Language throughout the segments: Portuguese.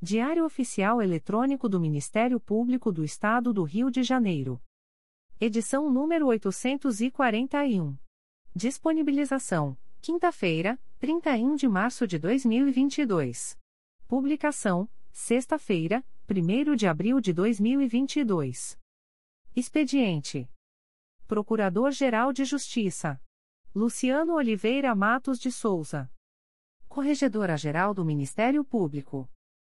Diário Oficial Eletrônico do Ministério Público do Estado do Rio de Janeiro. Edição número 841. Disponibilização: quinta-feira, 31 de março de 2022. Publicação: sexta-feira, 1 de abril de 2022. Expediente: Procurador-Geral de Justiça Luciano Oliveira Matos de Souza. Corregedora-Geral do Ministério Público.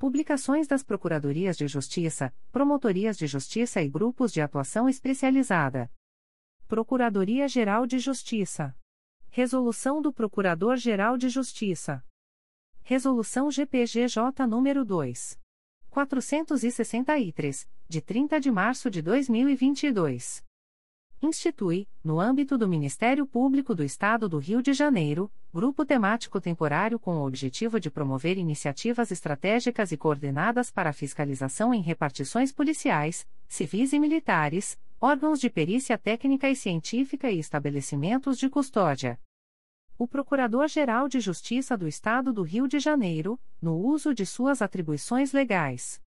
Publicações das Procuradorias de Justiça, Promotorias de Justiça e Grupos de Atuação Especializada. Procuradoria-Geral de Justiça. Resolução do Procurador-Geral de Justiça. Resolução GPGJ nº 2. 463, de 30 de março de 2022. Institui, no âmbito do Ministério Público do Estado do Rio de Janeiro, grupo temático temporário com o objetivo de promover iniciativas estratégicas e coordenadas para fiscalização em repartições policiais, civis e militares, órgãos de perícia técnica e científica e estabelecimentos de custódia. O Procurador-Geral de Justiça do Estado do Rio de Janeiro, no uso de suas atribuições legais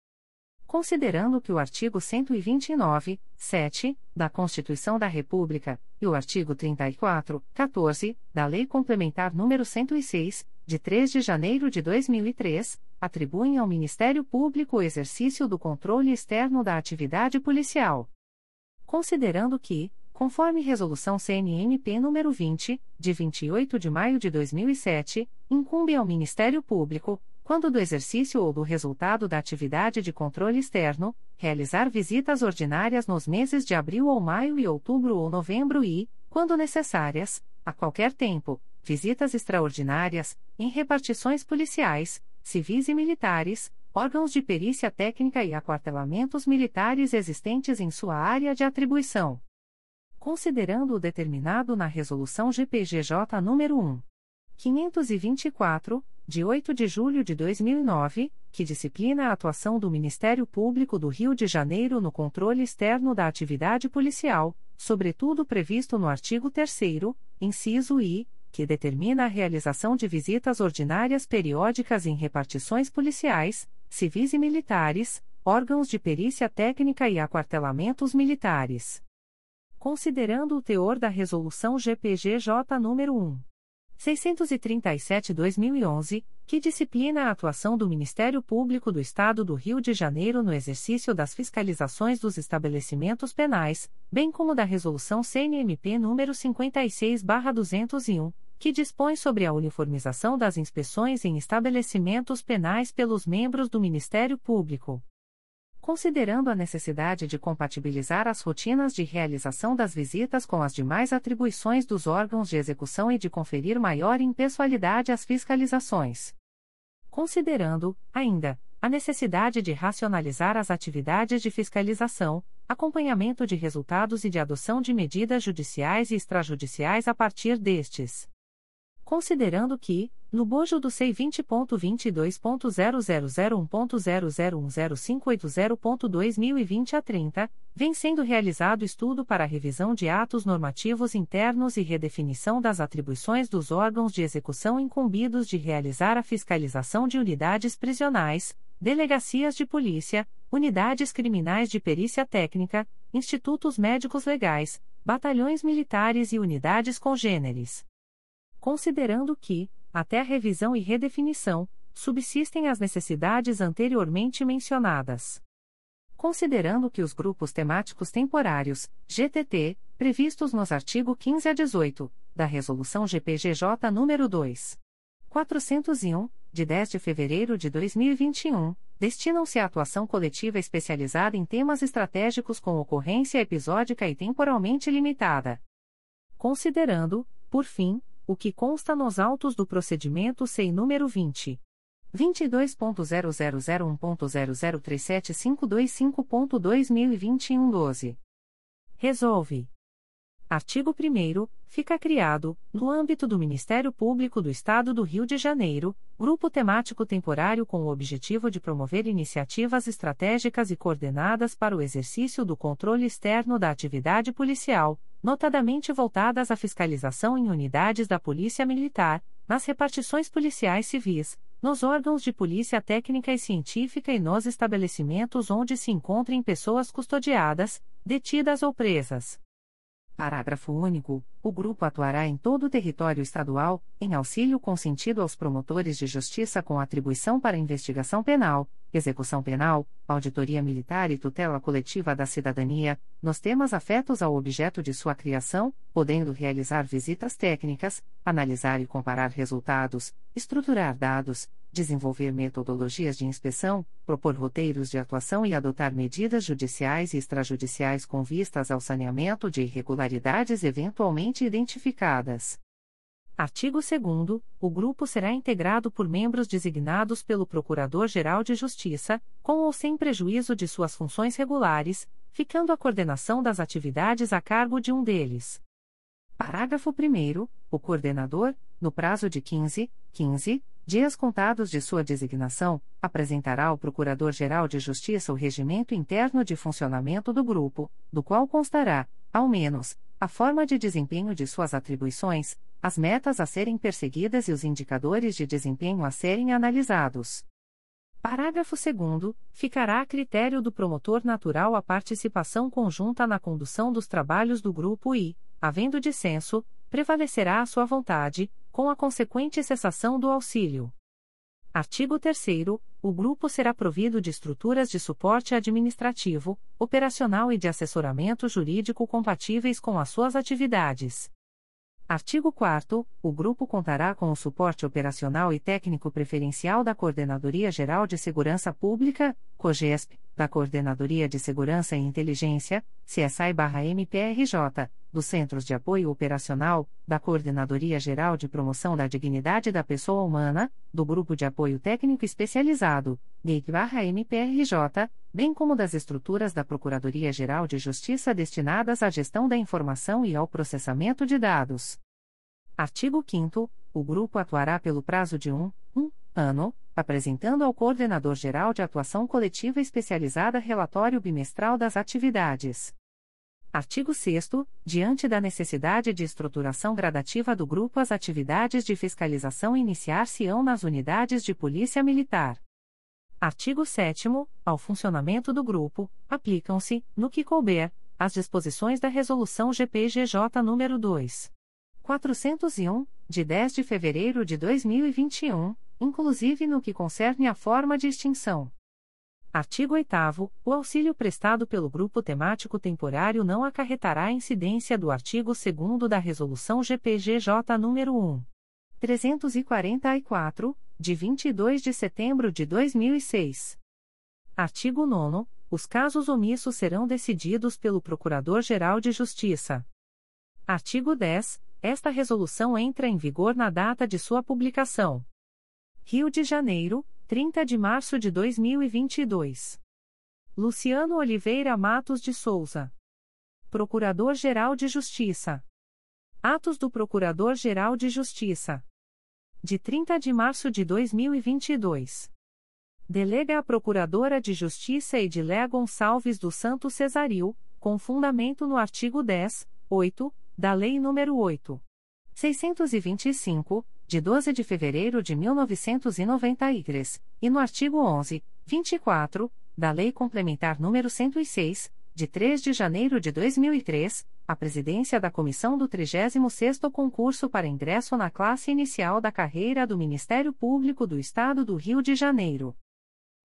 considerando que o artigo 129, 7, da Constituição da República, e o artigo 34, 14, da Lei Complementar nº 106, de 3 de janeiro de 2003, atribuem ao Ministério Público o exercício do controle externo da atividade policial. Considerando que, conforme Resolução CNMP nº 20, de 28 de maio de 2007, incumbe ao Ministério Público, quando do exercício ou do resultado da atividade de controle externo, realizar visitas ordinárias nos meses de abril ou maio e outubro ou novembro e, quando necessárias, a qualquer tempo, visitas extraordinárias, em repartições policiais, civis e militares, órgãos de perícia técnica e aquartelamentos militares existentes em sua área de atribuição. Considerando o determinado na Resolução GPGJ nº 1. 524, de 8 de julho de 2009, que disciplina a atuação do Ministério Público do Rio de Janeiro no controle externo da atividade policial, sobretudo previsto no artigo 3 inciso I, que determina a realização de visitas ordinárias periódicas em repartições policiais, civis e militares, órgãos de perícia técnica e aquartelamentos militares. Considerando o teor da Resolução GPGJ nº 1. 637-2011, que disciplina a atuação do Ministério Público do Estado do Rio de Janeiro no exercício das fiscalizações dos estabelecimentos penais, bem como da Resolução CNMP número 56/201, que dispõe sobre a uniformização das inspeções em estabelecimentos penais pelos membros do Ministério Público. Considerando a necessidade de compatibilizar as rotinas de realização das visitas com as demais atribuições dos órgãos de execução e de conferir maior impessoalidade às fiscalizações. Considerando, ainda, a necessidade de racionalizar as atividades de fiscalização, acompanhamento de resultados e de adoção de medidas judiciais e extrajudiciais a partir destes. Considerando que, no bojo do e vinte a trinta vem sendo realizado estudo para revisão de atos normativos internos e redefinição das atribuições dos órgãos de execução incumbidos de realizar a fiscalização de unidades prisionais, delegacias de polícia, unidades criminais de perícia técnica, institutos médicos legais, batalhões militares e unidades congêneres considerando que, até a revisão e redefinição, subsistem as necessidades anteriormente mencionadas. Considerando que os grupos temáticos temporários, GTT, previstos nos artigos 15 a 18, da Resolução GPGJ nº 2. 401, de 10 de fevereiro de 2021, destinam-se à atuação coletiva especializada em temas estratégicos com ocorrência episódica e temporalmente limitada. Considerando, por fim, o que consta nos autos do procedimento SEI número 20. 22.0001.0037525.2021 12. Resolve. Artigo 1 Fica criado, no âmbito do Ministério Público do Estado do Rio de Janeiro, grupo temático temporário com o objetivo de promover iniciativas estratégicas e coordenadas para o exercício do controle externo da atividade policial, notadamente voltadas à fiscalização em unidades da Polícia Militar, nas repartições policiais civis, nos órgãos de polícia técnica e científica e nos estabelecimentos onde se encontrem pessoas custodiadas, detidas ou presas Parágrafo único. O grupo atuará em todo o território estadual, em auxílio consentido aos promotores de justiça com atribuição para investigação penal, execução penal, auditoria militar e tutela coletiva da cidadania, nos temas afetos ao objeto de sua criação, podendo realizar visitas técnicas, analisar e comparar resultados, estruturar dados, desenvolver metodologias de inspeção, propor roteiros de atuação e adotar medidas judiciais e extrajudiciais com vistas ao saneamento de irregularidades eventualmente identificadas. Artigo 2 O grupo será integrado por membros designados pelo Procurador-Geral de Justiça, com ou sem prejuízo de suas funções regulares, ficando a coordenação das atividades a cargo de um deles. Parágrafo 1 O coordenador, no prazo de 15, 15 dias contados de sua designação, apresentará ao Procurador-Geral de Justiça o regimento interno de funcionamento do grupo, do qual constará, ao menos, a forma de desempenho de suas atribuições, as metas a serem perseguidas e os indicadores de desempenho a serem analisados. Parágrafo 2. Ficará a critério do promotor natural a participação conjunta na condução dos trabalhos do grupo e, havendo dissenso, prevalecerá a sua vontade, com a consequente cessação do auxílio. Artigo 3. O grupo será provido de estruturas de suporte administrativo, operacional e de assessoramento jurídico compatíveis com as suas atividades. Artigo 4. O grupo contará com o suporte operacional e técnico preferencial da Coordenadoria Geral de Segurança Pública, COGESP, da Coordenadoria de Segurança e Inteligência, CSI-MPRJ, dos Centros de Apoio Operacional, da Coordenadoria Geral de Promoção da Dignidade da Pessoa Humana, do Grupo de Apoio Técnico Especializado, GATE-MPRJ, bem como das estruturas da Procuradoria-Geral de Justiça destinadas à gestão da informação e ao processamento de dados. Artigo 5 O grupo atuará pelo prazo de um, um ano, apresentando ao Coordenador-Geral de Atuação Coletiva Especializada relatório bimestral das atividades. Artigo 6 diante da necessidade de estruturação gradativa do grupo as atividades de fiscalização iniciar-se-ão nas unidades de Polícia Militar. Artigo 7 ao funcionamento do grupo, aplicam-se, no que couber, as disposições da Resolução GPGJ nº 2. 401, de 10 de fevereiro de 2021, inclusive no que concerne à forma de extinção. Artigo 8 O auxílio prestado pelo grupo temático temporário não acarretará incidência do artigo 2 da Resolução GPGJ nº 1. 344, de 22 de setembro de 2006. Artigo 9 Os casos omissos serão decididos pelo Procurador-Geral de Justiça. Artigo 10. Esta resolução entra em vigor na data de sua publicação. Rio de Janeiro, 30 de março de 2022. Luciano Oliveira Matos de Souza. Procurador-Geral de Justiça. Atos do Procurador-Geral de Justiça. De 30 de março de 2022. Delega a Procuradora de Justiça Edilé Gonçalves do Santo Cesaril, com fundamento no artigo 10, 8, da Lei nº 8. 625, de 12 de fevereiro de 1993, e no artigo 11, 24, da Lei Complementar nº 106, de 3 de janeiro de 2003, a presidência da comissão do 36º concurso para ingresso na classe inicial da carreira do Ministério Público do Estado do Rio de Janeiro.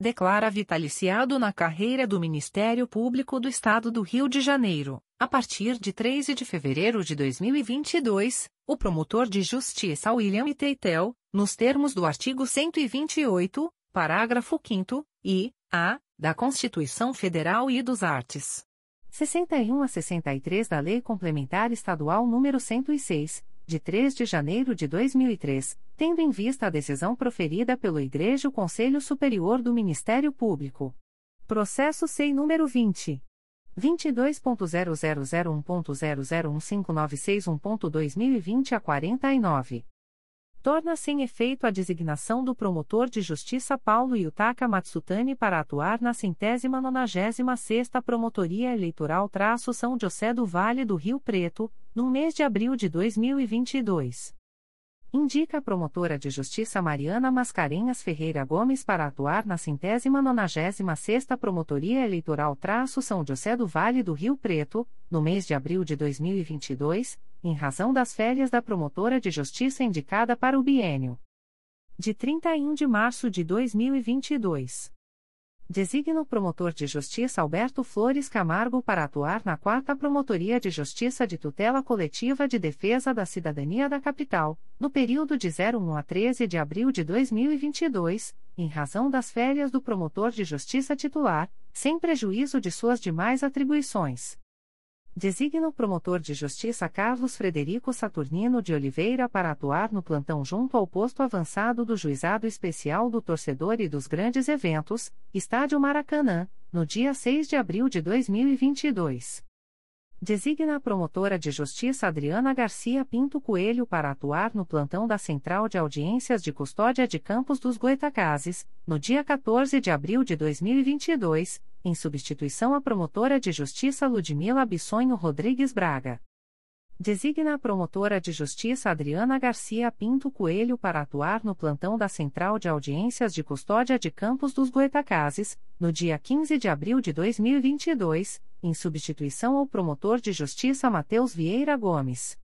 Declara vitaliciado na carreira do Ministério Público do Estado do Rio de Janeiro, a partir de 13 de fevereiro de 2022, o promotor de justiça William Teitel, nos termos do artigo 128, parágrafo 5 e a da Constituição Federal e dos Artes. 61 a 63 da Lei Complementar Estadual nº 106, de 3 de janeiro de 2003, tendo em vista a decisão proferida pelo Igreja Conselho Superior do Ministério Público. Processo SEI número 20. 22.0001.0015961.2020 a 49. Torna-se em efeito a designação do promotor de justiça Paulo Yutaka Matsutani para atuar na centésima nonagésima sexta Promotoria Eleitoral traço São José do Vale do Rio Preto, no mês de abril de 2022. Indica a promotora de justiça Mariana Mascarenhas Ferreira Gomes para atuar na centésima nonagésima sexta Promotoria Eleitoral traço São José do Vale do Rio Preto, no mês de abril de 2022, em razão das férias da promotora de justiça indicada para o biênio. De 31 de março de 2022. Designa o promotor de justiça Alberto Flores Camargo para atuar na 4 Promotoria de Justiça de Tutela Coletiva de Defesa da Cidadania da Capital, no período de 01 a 13 de abril de 2022, em razão das férias do promotor de justiça titular, sem prejuízo de suas demais atribuições. Designa o promotor de justiça Carlos Frederico Saturnino de Oliveira para atuar no plantão junto ao posto avançado do Juizado Especial do Torcedor e dos Grandes Eventos, Estádio Maracanã, no dia 6 de abril de 2022. Designa a promotora de justiça Adriana Garcia Pinto Coelho para atuar no plantão da Central de Audiências de Custódia de Campos dos Goitacazes, no dia 14 de abril de 2022, em substituição à promotora de justiça Ludmila Bissonho Rodrigues Braga. Designa a promotora de justiça Adriana Garcia Pinto Coelho para atuar no plantão da Central de Audiências de Custódia de Campos dos Goitacazes, no dia 15 de abril de 2022, em substituição ao promotor de justiça Matheus Vieira Gomes.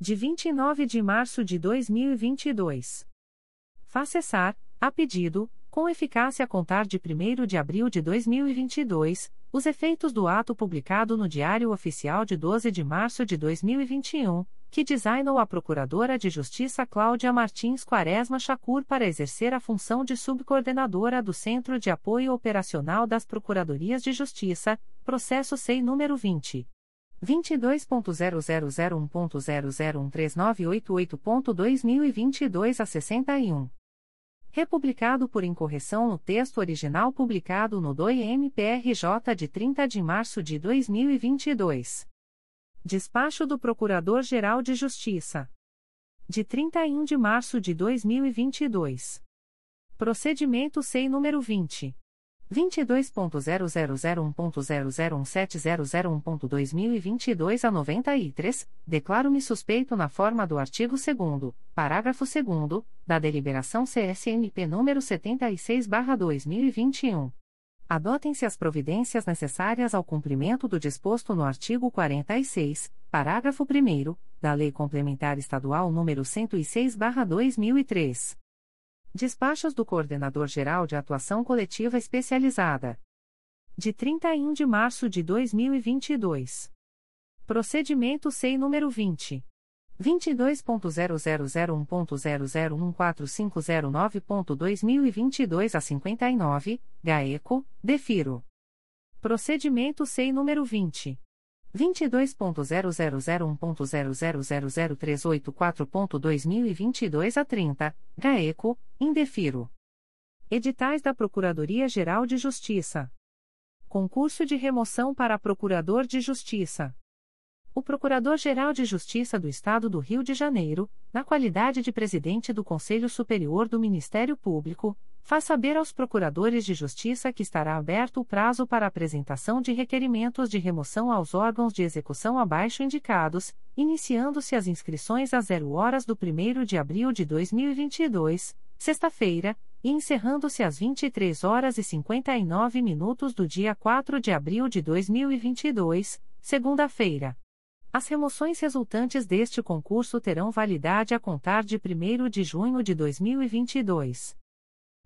De 29 de março de 2022. Faz cessar, a pedido, com eficácia a contar de 1 de abril de 2022, os efeitos do ato publicado no Diário Oficial de 12 de março de 2021, que designou a Procuradora de Justiça Cláudia Martins Quaresma Chacur para exercer a função de subcoordenadora do Centro de Apoio Operacional das Procuradorias de Justiça, processo SEI número 20. 22.0001.0013988.2022 a 61 republicado por incorreção no texto original publicado no DOI-MPRJ de 30 de março de 2022. Despacho do Procurador-Geral de Justiça. De 31 de março de 2022. Procedimento SEI número 20. 22.0001.0017001.2022 a 93, declaro-me suspeito na forma do artigo 2 parágrafo 2 da deliberação CSNP número 76/2021. Adotem-se as providências necessárias ao cumprimento do disposto no artigo 46, parágrafo 1 da Lei Complementar Estadual número 106/2003. Despachos do Coordenador-Geral de Atuação Coletiva Especializada. De 31 de março de 2022. Procedimento SEI número 20. 22.0001.0014509.2022 a 59, GAECO, DEFIRO. Procedimento SEI número 20. 22.0001.0000384.2022 a 30, GAECO, indefiro. Editais da Procuradoria-Geral de Justiça. Concurso de remoção para Procurador de Justiça. O Procurador-Geral de Justiça do Estado do Rio de Janeiro, na qualidade de presidente do Conselho Superior do Ministério Público, faz saber aos procuradores de justiça que estará aberto o prazo para apresentação de requerimentos de remoção aos órgãos de execução abaixo indicados, iniciando-se as inscrições às 0 horas do 1 de abril de 2022, sexta-feira, e encerrando-se às 23 horas e 59 minutos do dia 4 de abril de 2022, segunda-feira. As remoções resultantes deste concurso terão validade a contar de 1 de junho de 2022.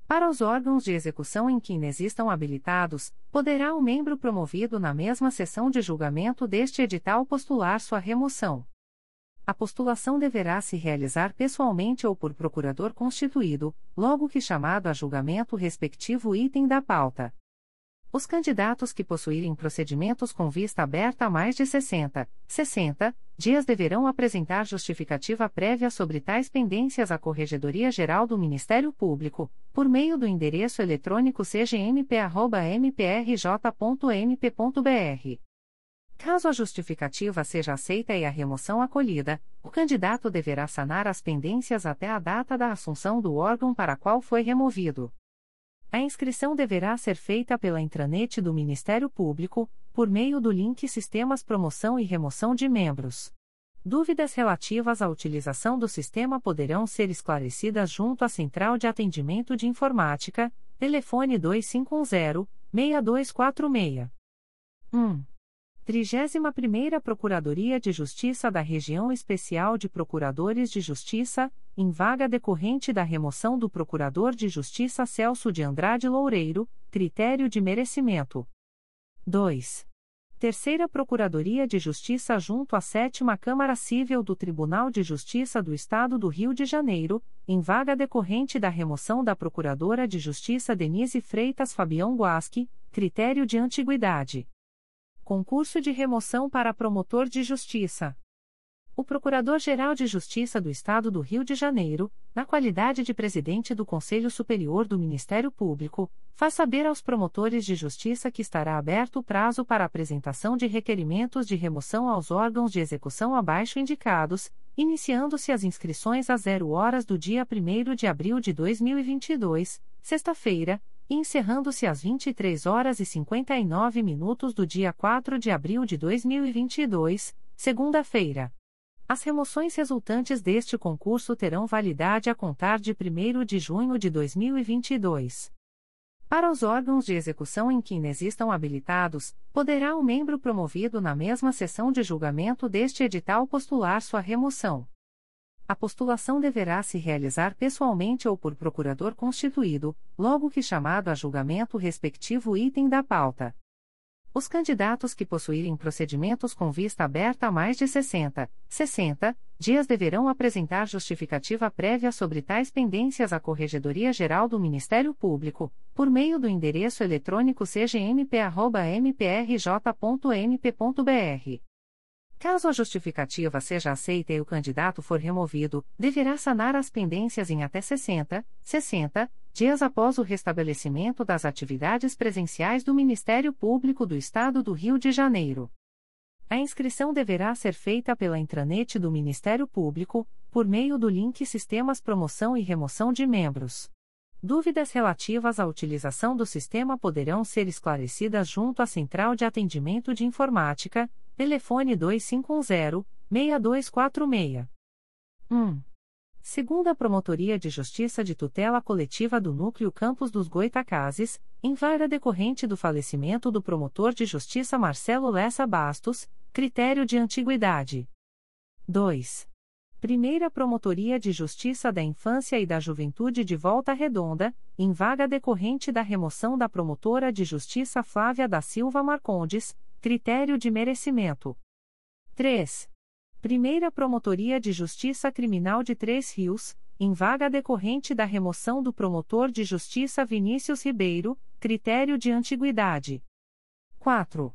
Para os órgãos de execução em que inexistam habilitados, poderá o membro promovido na mesma sessão de julgamento deste edital postular sua remoção. A postulação deverá se realizar pessoalmente ou por procurador constituído, logo que chamado a julgamento o respectivo item da pauta. Os candidatos que possuírem procedimentos com vista aberta há mais de 60, 60 dias deverão apresentar justificativa prévia sobre tais pendências à Corregedoria Geral do Ministério Público, por meio do endereço eletrônico cgmp@mprj.mp.br. Caso a justificativa seja aceita e a remoção acolhida, o candidato deverá sanar as pendências até a data da assunção do órgão para qual foi removido. A inscrição deverá ser feita pela intranet do Ministério Público, por meio do link Sistemas Promoção e Remoção de Membros. Dúvidas relativas à utilização do sistema poderão ser esclarecidas junto à Central de Atendimento de Informática, telefone 2510-6246. 1. 31ª Procuradoria de Justiça da Região Especial de Procuradores de Justiça, em vaga decorrente da remoção do Procurador de Justiça Celso de Andrade Loureiro, critério de merecimento. 2. Terceira Procuradoria de Justiça junto à Sétima Câmara Civil do Tribunal de Justiça do Estado do Rio de Janeiro, em vaga decorrente da remoção da Procuradora de Justiça Denise Freitas Fabião Guasque, critério de antiguidade. Concurso de remoção para promotor de justiça. O Procurador-Geral de Justiça do Estado do Rio de Janeiro, na qualidade de presidente do Conselho Superior do Ministério Público, faz saber aos promotores de justiça que estará aberto o prazo para apresentação de requerimentos de remoção aos órgãos de execução abaixo indicados, iniciando-se as inscrições às 0 horas do dia 1 de abril de 2022, sexta-feira, encerrando-se às 23 horas e 59 minutos do dia 4 de abril de 2022, segunda-feira. As remoções resultantes deste concurso terão validade a contar de 1 de junho de 2022. Para os órgãos de execução em que inexistam habilitados, poderá o membro promovido na mesma sessão de julgamento deste edital postular sua remoção. A postulação deverá se realizar pessoalmente ou por procurador constituído, logo que chamado a julgamento o respectivo item da pauta. Os candidatos que possuírem procedimentos com vista aberta há mais de 60, 60 dias deverão apresentar justificativa prévia sobre tais pendências à Corregedoria Geral do Ministério Público, por meio do endereço eletrônico cgmp@mprj.mp.br. Caso a justificativa seja aceita e o candidato for removido, deverá sanar as pendências em até 60, 60 dias após o restabelecimento das atividades presenciais do Ministério Público do Estado do Rio de Janeiro. A inscrição deverá ser feita pela intranet do Ministério Público, por meio do link Sistemas Promoção e Remoção de Membros. Dúvidas relativas à utilização do sistema poderão ser esclarecidas junto à Central de Atendimento de Informática, Telefone 2510-6246. 1. Segunda Promotoria de Justiça de Tutela Coletiva do Núcleo Campos dos Goitacazes, em vara decorrente do falecimento do promotor de justiça Marcelo Lessa Bastos, critério de antiguidade. 2. Primeira Promotoria de Justiça da Infância e da Juventude de Volta Redonda, em vaga decorrente da remoção da promotora de justiça Flávia da Silva Marcondes, Critério de merecimento. 3. Primeira Promotoria de Justiça Criminal de Três Rios, em vaga decorrente da remoção do promotor de justiça Vinícius Ribeiro, critério de antiguidade. 4.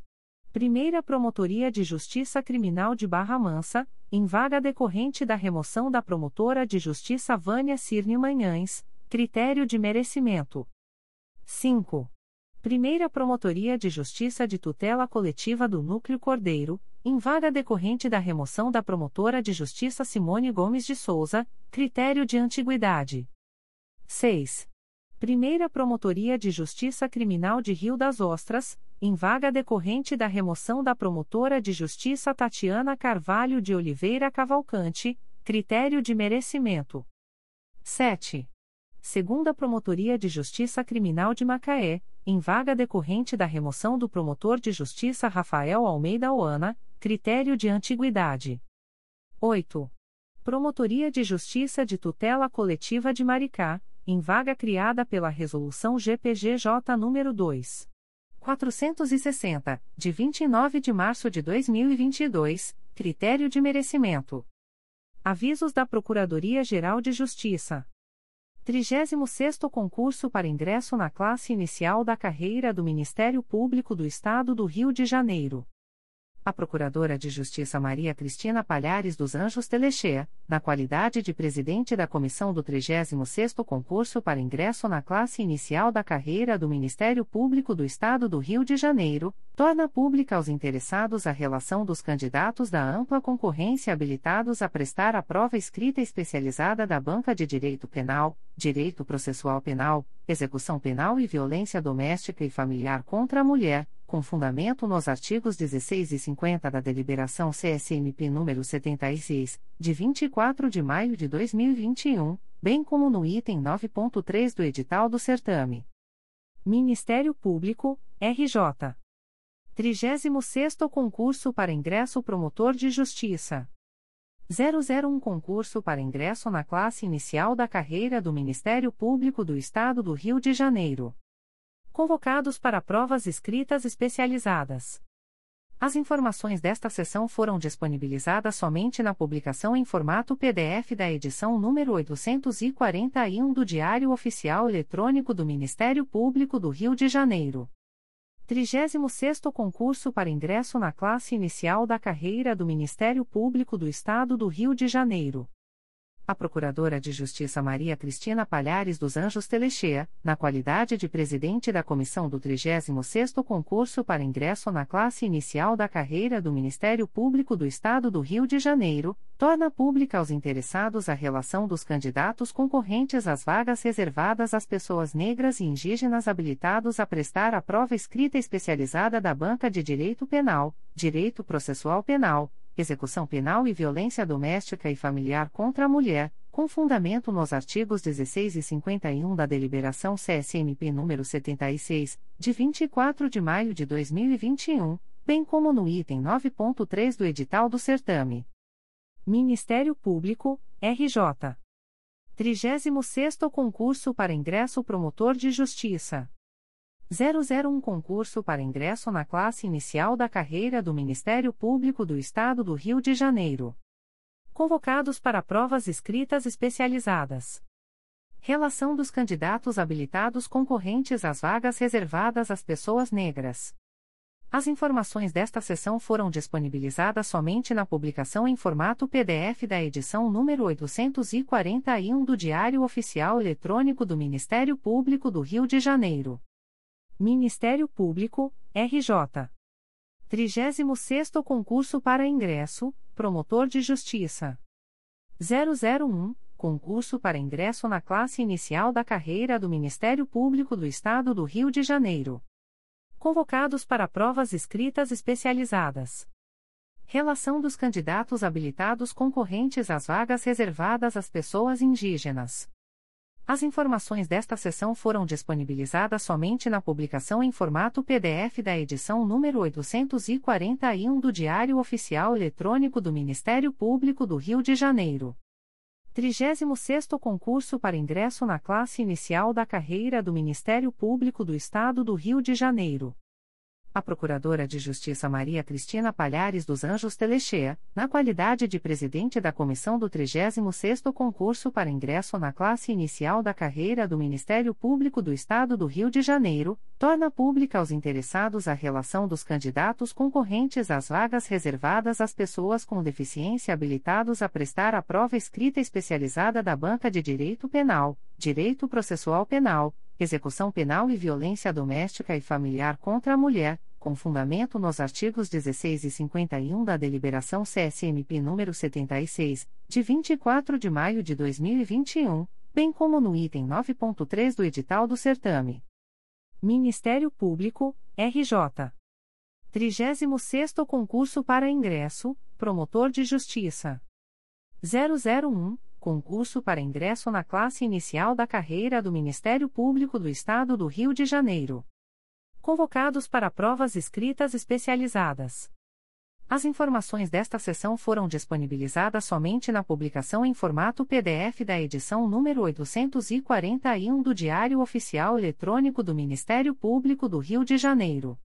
Primeira Promotoria de Justiça Criminal de Barra Mansa, em vaga decorrente da remoção da promotora de justiça Vânia Cirne Manhães, critério de merecimento. 5. Primeira Promotoria de Justiça de Tutela Coletiva do Núcleo Cordeiro, em vaga decorrente da remoção da promotora de justiça Simone Gomes de Souza, critério de antiguidade. 6. Primeira Promotoria de Justiça Criminal de Rio das Ostras, em vaga decorrente da remoção da promotora de justiça Tatiana Carvalho de Oliveira Cavalcante, critério de merecimento. 7. Segunda Promotoria de Justiça Criminal de Macaé, em vaga decorrente da remoção do promotor de justiça Rafael Almeida Oana, critério de antiguidade. 8. Promotoria de Justiça de Tutela Coletiva de Maricá, em vaga criada pela Resolução GPGJ nº 2. 460, de 29 de março de 2022, critério de merecimento. Avisos da Procuradoria-Geral de Justiça. 36º concurso para ingresso na classe inicial da carreira do Ministério Público do Estado do Rio de Janeiro a Procuradora de Justiça Maria Cristina Palhares dos Anjos Telechea, na qualidade de presidente da comissão do 36º concurso para ingresso na classe inicial da carreira do Ministério Público do Estado do Rio de Janeiro, torna pública aos interessados a relação dos candidatos da ampla concorrência habilitados a prestar a prova escrita especializada da Banca de Direito Penal, Direito Processual Penal, Execução Penal e Violência Doméstica e Familiar contra a Mulher com fundamento nos artigos 16 e 50 da Deliberação CSMP número 76, de 24 de maio de 2021, bem como no item 9.3 do edital do certame. Ministério Público, RJ. 36º concurso para ingresso promotor de justiça. 001 concurso para ingresso na classe inicial da carreira do Ministério Público do Estado do Rio de Janeiro convocados para provas escritas especializadas. As informações desta sessão foram disponibilizadas somente na publicação em formato PDF da edição número 841 do Diário Oficial Eletrônico do Ministério Público do Rio de Janeiro. 36º concurso para ingresso na classe inicial da carreira do Ministério Público do Estado do Rio de Janeiro a Procuradora de Justiça Maria Cristina Palhares dos Anjos Telechea, na qualidade de presidente da comissão do 36º concurso para ingresso na classe inicial da carreira do Ministério Público do Estado do Rio de Janeiro, torna pública aos interessados a relação dos candidatos concorrentes às vagas reservadas às pessoas negras e indígenas habilitados a prestar a prova escrita especializada da Banca de Direito Penal, Direito Processual Penal, execução penal e violência doméstica e familiar contra a mulher, com fundamento nos artigos 16 e 51 da Deliberação CSMP número 76, de 24 de maio de 2021, bem como no item 9.3 do edital do certame. Ministério Público, RJ. 36º concurso para ingresso promotor de justiça. 001 Concurso para ingresso na classe inicial da carreira do Ministério Público do Estado do Rio de Janeiro. Convocados para provas escritas especializadas. Relação dos candidatos habilitados concorrentes às vagas reservadas às pessoas negras. As informações desta sessão foram disponibilizadas somente na publicação em formato PDF da edição número 841 do Diário Oficial Eletrônico do Ministério Público do Rio de Janeiro. Ministério Público, RJ. 36º Concurso para Ingresso, Promotor de Justiça. 001, Concurso para Ingresso na Classe Inicial da Carreira do Ministério Público do Estado do Rio de Janeiro. Convocados para provas escritas especializadas. Relação dos candidatos habilitados concorrentes às vagas reservadas às pessoas indígenas. As informações desta sessão foram disponibilizadas somente na publicação em formato PDF da edição número 841 do Diário Oficial Eletrônico do Ministério Público do Rio de Janeiro. 36º Concurso para ingresso na classe inicial da carreira do Ministério Público do Estado do Rio de Janeiro. A Procuradora de Justiça Maria Cristina Palhares dos Anjos Telechea, na qualidade de presidente da comissão do 36º concurso para ingresso na classe inicial da carreira do Ministério Público do Estado do Rio de Janeiro, torna pública aos interessados a relação dos candidatos concorrentes às vagas reservadas às pessoas com deficiência habilitados a prestar a prova escrita especializada da Banca de Direito Penal, Direito Processual Penal, execução penal e violência doméstica e familiar contra a mulher, com fundamento nos artigos 16 e 51 da Deliberação CSMP número 76, de 24 de maio de 2021, bem como no item 9.3 do edital do certame. Ministério Público, RJ. 36º concurso para ingresso, Promotor de Justiça. 001 Concurso para ingresso na classe inicial da carreira do Ministério Público do Estado do Rio de Janeiro. Convocados para provas escritas especializadas. As informações desta sessão foram disponibilizadas somente na publicação em formato PDF da edição número 841 do Diário Oficial Eletrônico do Ministério Público do Rio de Janeiro.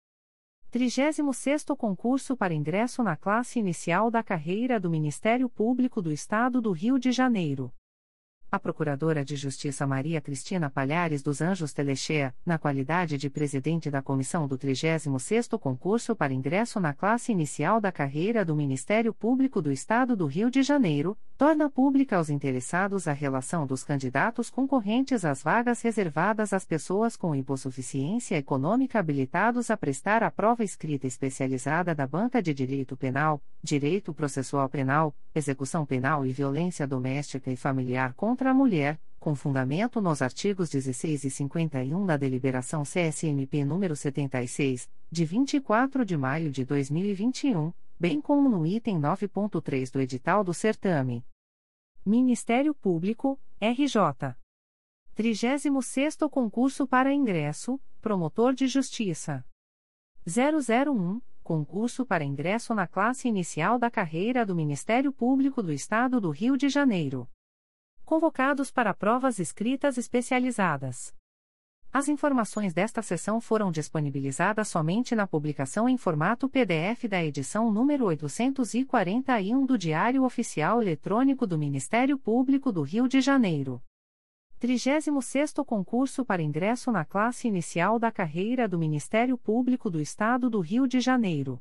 36º Concurso para ingresso na classe inicial da carreira do Ministério Público do Estado do Rio de Janeiro. A Procuradora de Justiça Maria Cristina Palhares dos Anjos Telechea, na qualidade de presidente da comissão do 36º concurso para ingresso na classe inicial da carreira do Ministério Público do Estado do Rio de Janeiro, torna pública aos interessados a relação dos candidatos concorrentes às vagas reservadas às pessoas com hipossuficiência econômica habilitados a prestar a prova escrita especializada da Banca de Direito Penal, Direito Processual Penal, Execução Penal e Violência Doméstica e Familiar contra a mulher, com fundamento nos artigos 16 e 51 da Deliberação CSMP número 76, de 24 de maio de 2021, bem como no item 9.3 do edital do certame. Ministério Público, RJ. 36º concurso para ingresso, Promotor de Justiça. 001 Concurso para ingresso na classe inicial da carreira do Ministério Público do Estado do Rio de Janeiro convocados para provas escritas especializadas. As informações desta sessão foram disponibilizadas somente na publicação em formato PDF da edição número 841 do Diário Oficial Eletrônico do Ministério Público do Rio de Janeiro. 36º Concurso para ingresso na classe inicial da carreira do Ministério Público do Estado do Rio de Janeiro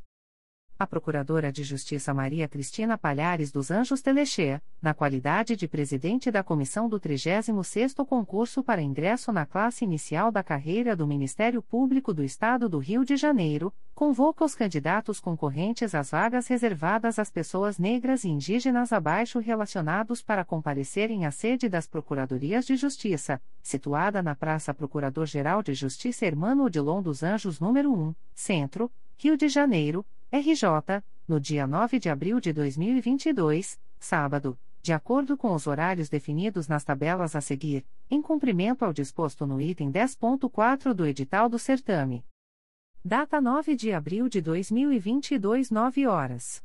a Procuradora de Justiça Maria Cristina Palhares dos Anjos Telechea, na qualidade de presidente da comissão do 36º concurso para ingresso na classe inicial da carreira do Ministério Público do Estado do Rio de Janeiro, convoca os candidatos concorrentes às vagas reservadas às pessoas negras e indígenas abaixo relacionados para comparecerem à sede das Procuradorias de Justiça, situada na Praça Procurador-Geral de Justiça Hermano Odilon dos Anjos número 1, Centro, Rio de Janeiro, RJ, no dia 9 de abril de 2022, sábado, de acordo com os horários definidos nas tabelas a seguir, em cumprimento ao disposto no item 10.4 do edital do certame. Data 9 de abril de 2022, 9 horas.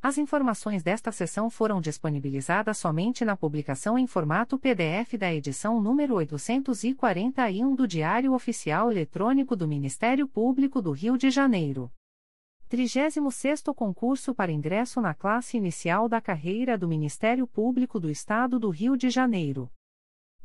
As informações desta sessão foram disponibilizadas somente na publicação em formato PDF da edição número 841 do Diário Oficial Eletrônico do Ministério Público do Rio de Janeiro. 36º Concurso para ingresso na classe inicial da carreira do Ministério Público do Estado do Rio de Janeiro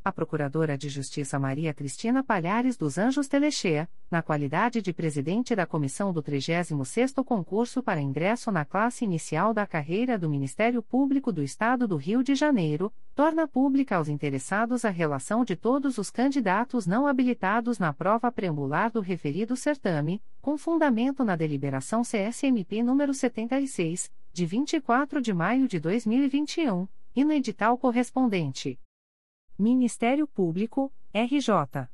a Procuradora de Justiça Maria Cristina Palhares dos Anjos Telechea, na qualidade de presidente da comissão do 36º concurso para ingresso na classe inicial da carreira do Ministério Público do Estado do Rio de Janeiro, torna pública aos interessados a relação de todos os candidatos não habilitados na prova preambular do referido certame, com fundamento na deliberação CSMP número 76, de 24 de maio de 2021, e no edital correspondente. Ministério Público, RJ.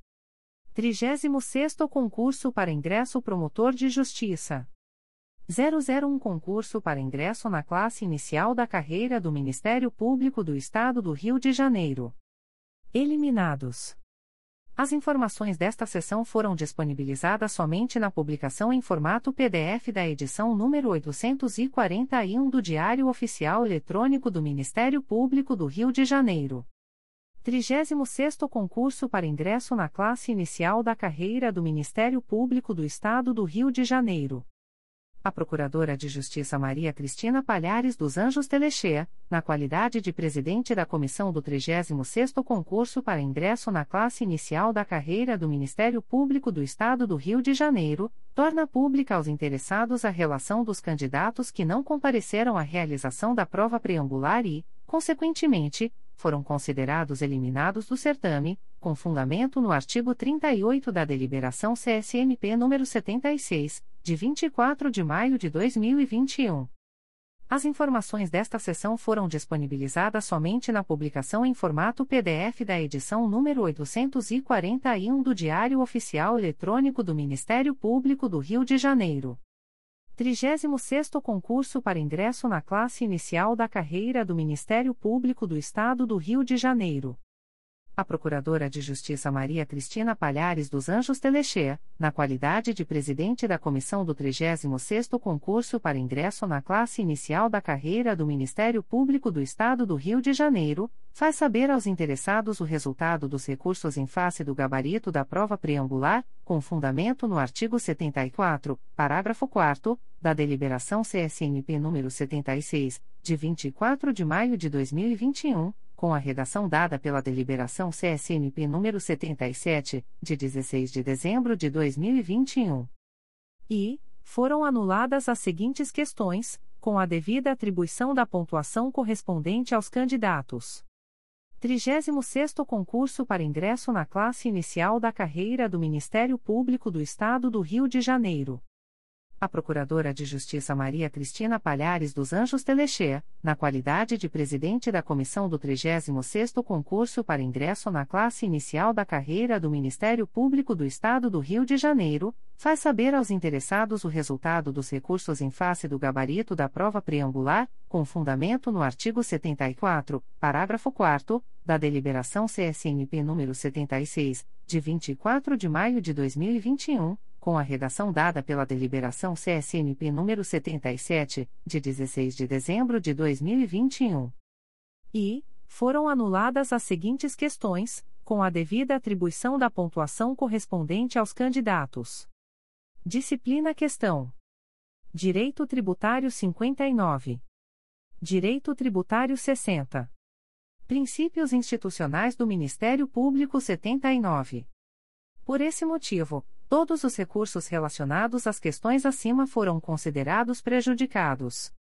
36º Concurso para Ingresso Promotor de Justiça. 001 Concurso para Ingresso na Classe Inicial da Carreira do Ministério Público do Estado do Rio de Janeiro. Eliminados. As informações desta sessão foram disponibilizadas somente na publicação em formato PDF da edição número 841 do Diário Oficial Eletrônico do Ministério Público do Rio de Janeiro. 36º concurso para ingresso na classe inicial da carreira do Ministério Público do Estado do Rio de Janeiro. A Procuradora de Justiça Maria Cristina Palhares dos Anjos Telechea, na qualidade de presidente da comissão do 36º concurso para ingresso na classe inicial da carreira do Ministério Público do Estado do Rio de Janeiro, torna pública aos interessados a relação dos candidatos que não compareceram à realização da prova preambular e, consequentemente, foram considerados eliminados do certame, com fundamento no artigo 38 da Deliberação CSMP número 76, de 24 de maio de 2021. As informações desta sessão foram disponibilizadas somente na publicação em formato PDF da edição número 841 do Diário Oficial Eletrônico do Ministério Público do Rio de Janeiro. 36º concurso para ingresso na classe inicial da carreira do Ministério Público do Estado do Rio de Janeiro. A Procuradora de Justiça Maria Cristina Palhares dos Anjos Telechea, na qualidade de presidente da comissão do 36º concurso para ingresso na classe inicial da carreira do Ministério Público do Estado do Rio de Janeiro, faz saber aos interessados o resultado dos recursos em face do gabarito da prova preambular, com fundamento no artigo 74, parágrafo 4 da deliberação CSNP número 76, de 24 de maio de 2021 com a redação dada pela deliberação CSNP número 77, de 16 de dezembro de 2021. E foram anuladas as seguintes questões, com a devida atribuição da pontuação correspondente aos candidatos. 36º concurso para ingresso na classe inicial da carreira do Ministério Público do Estado do Rio de Janeiro a Procuradora de Justiça Maria Cristina Palhares dos Anjos Telechea, na qualidade de presidente da comissão do 36º concurso para ingresso na classe inicial da carreira do Ministério Público do Estado do Rio de Janeiro, faz saber aos interessados o resultado dos recursos em face do gabarito da prova preambular, com fundamento no artigo 74, parágrafo 4 da deliberação CSNP número 76, de 24 de maio de 2021 com a redação dada pela deliberação CSNP número 77, de 16 de dezembro de 2021. E foram anuladas as seguintes questões, com a devida atribuição da pontuação correspondente aos candidatos. Disciplina questão: Direito tributário 59. Direito tributário 60. Princípios institucionais do Ministério Público 79. Por esse motivo, todos os recursos relacionados às questões acima foram considerados prejudicados.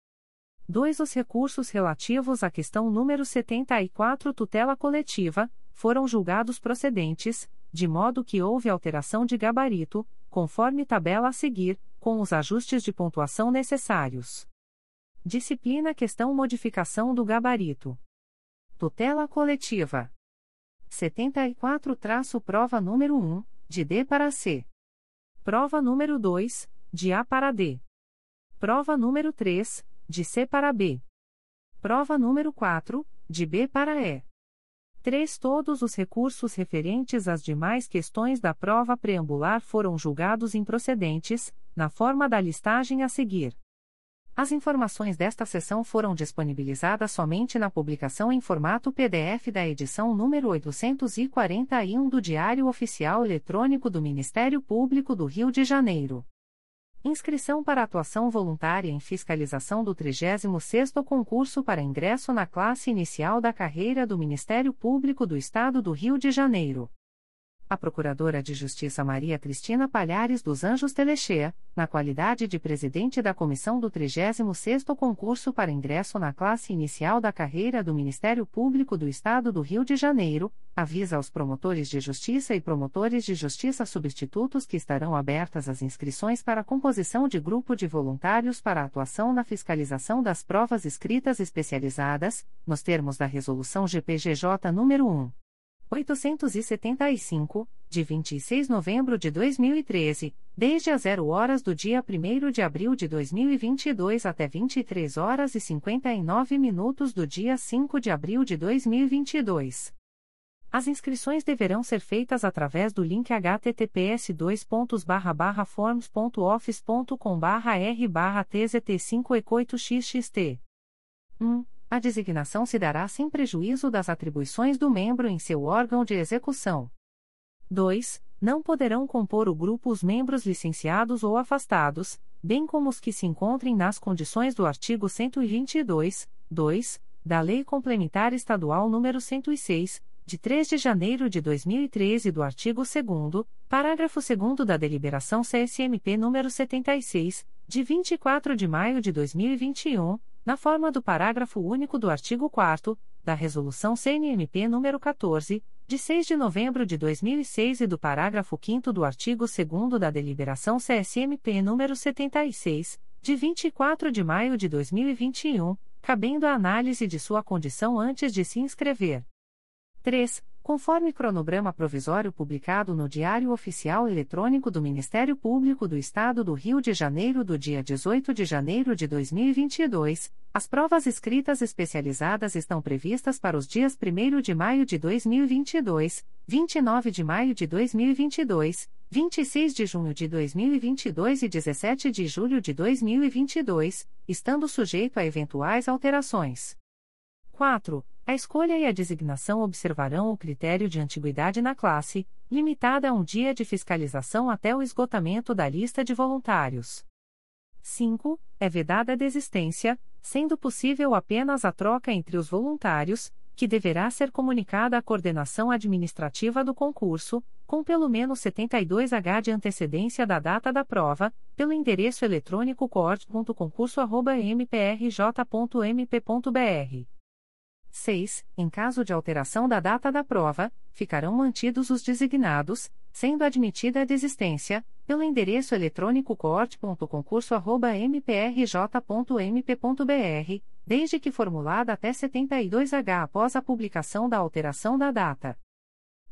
2. Os recursos relativos à questão número 74, tutela coletiva, foram julgados procedentes, de modo que houve alteração de gabarito, conforme tabela a seguir, com os ajustes de pontuação necessários. Disciplina questão modificação do gabarito. Tutela coletiva. 74 traço prova número 1, de D para C. Prova número 2, de A para D. Prova número 3, de C para B. Prova número 4, de B para E. 3. Todos os recursos referentes às demais questões da prova preambular foram julgados improcedentes, na forma da listagem a seguir. As informações desta sessão foram disponibilizadas somente na publicação em formato PDF da edição número 841 do Diário Oficial Eletrônico do Ministério Público do Rio de Janeiro. Inscrição para atuação voluntária em fiscalização do 36º concurso para ingresso na classe inicial da carreira do Ministério Público do Estado do Rio de Janeiro a Procuradora de Justiça Maria Cristina Palhares dos Anjos Telechea, na qualidade de presidente da comissão do 36º concurso para ingresso na classe inicial da carreira do Ministério Público do Estado do Rio de Janeiro, avisa aos promotores de justiça e promotores de justiça substitutos que estarão abertas as inscrições para a composição de grupo de voluntários para atuação na fiscalização das provas escritas especializadas, nos termos da resolução GPGJ nº 1. 875, de 26 de novembro de 2013, desde as 0 horas do dia 1 de abril de 2022 até 23 horas e 59 minutos do dia 5 de abril de 2022. As inscrições deverão ser feitas através do link https forms.office.com r tzt 5 e 8 xxt 1. A designação se dará sem prejuízo das atribuições do membro em seu órgão de execução. 2. Não poderão compor o grupo os membros licenciados ou afastados, bem como os que se encontrem nas condições do artigo 122, 2, da Lei Complementar Estadual nº 106, de 3 de janeiro de 2013 do artigo 2 parágrafo 2 da Deliberação CSMP nº 76, de 24 de maio de 2021, na forma do parágrafo único do artigo 4 da Resolução CNMP nº 14, de 6 de novembro de 2006 e do parágrafo 5 do artigo 2 da Deliberação CSMP nº 76, de 24 de maio de 2021, cabendo a análise de sua condição antes de se inscrever. 3. Conforme cronograma provisório publicado no Diário Oficial Eletrônico do Ministério Público do Estado do Rio de Janeiro do dia 18 de janeiro de 2022, as provas escritas especializadas estão previstas para os dias 1 de maio de 2022, 29 de maio de 2022, 26 de junho de 2022 e 17 de julho de 2022, estando sujeito a eventuais alterações. 4. A escolha e a designação observarão o critério de antiguidade na classe, limitada a um dia de fiscalização até o esgotamento da lista de voluntários. 5. É vedada a desistência, sendo possível apenas a troca entre os voluntários, que deverá ser comunicada à coordenação administrativa do concurso, com pelo menos 72h de antecedência da data da prova, pelo endereço eletrônico coort.concurso.mprj.mp.br. 6. Em caso de alteração da data da prova, ficarão mantidos os designados, sendo admitida a desistência, pelo endereço eletrônico coort.concurso.mprj.mp.br, desde que formulada até 72h após a publicação da alteração da data.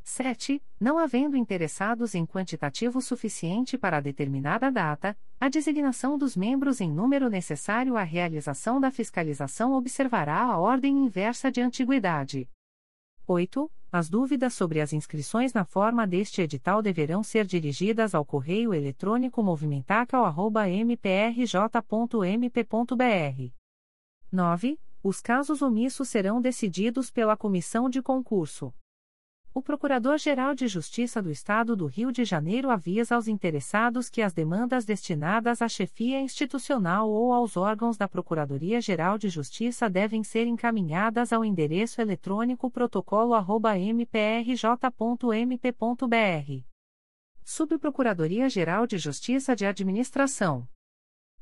7. Não havendo interessados em quantitativo suficiente para determinada data, a designação dos membros em número necessário à realização da fiscalização observará a ordem inversa de antiguidade. 8. As dúvidas sobre as inscrições na forma deste edital deverão ser dirigidas ao correio eletrônico movimentacal.mprj.mp.br. 9. Os casos omissos serão decididos pela comissão de concurso. O Procurador-Geral de Justiça do Estado do Rio de Janeiro avisa aos interessados que as demandas destinadas à chefia institucional ou aos órgãos da Procuradoria-Geral de Justiça devem ser encaminhadas ao endereço eletrônico protocolo@mprj.mp.br. Subprocuradoria-Geral de Justiça de Administração.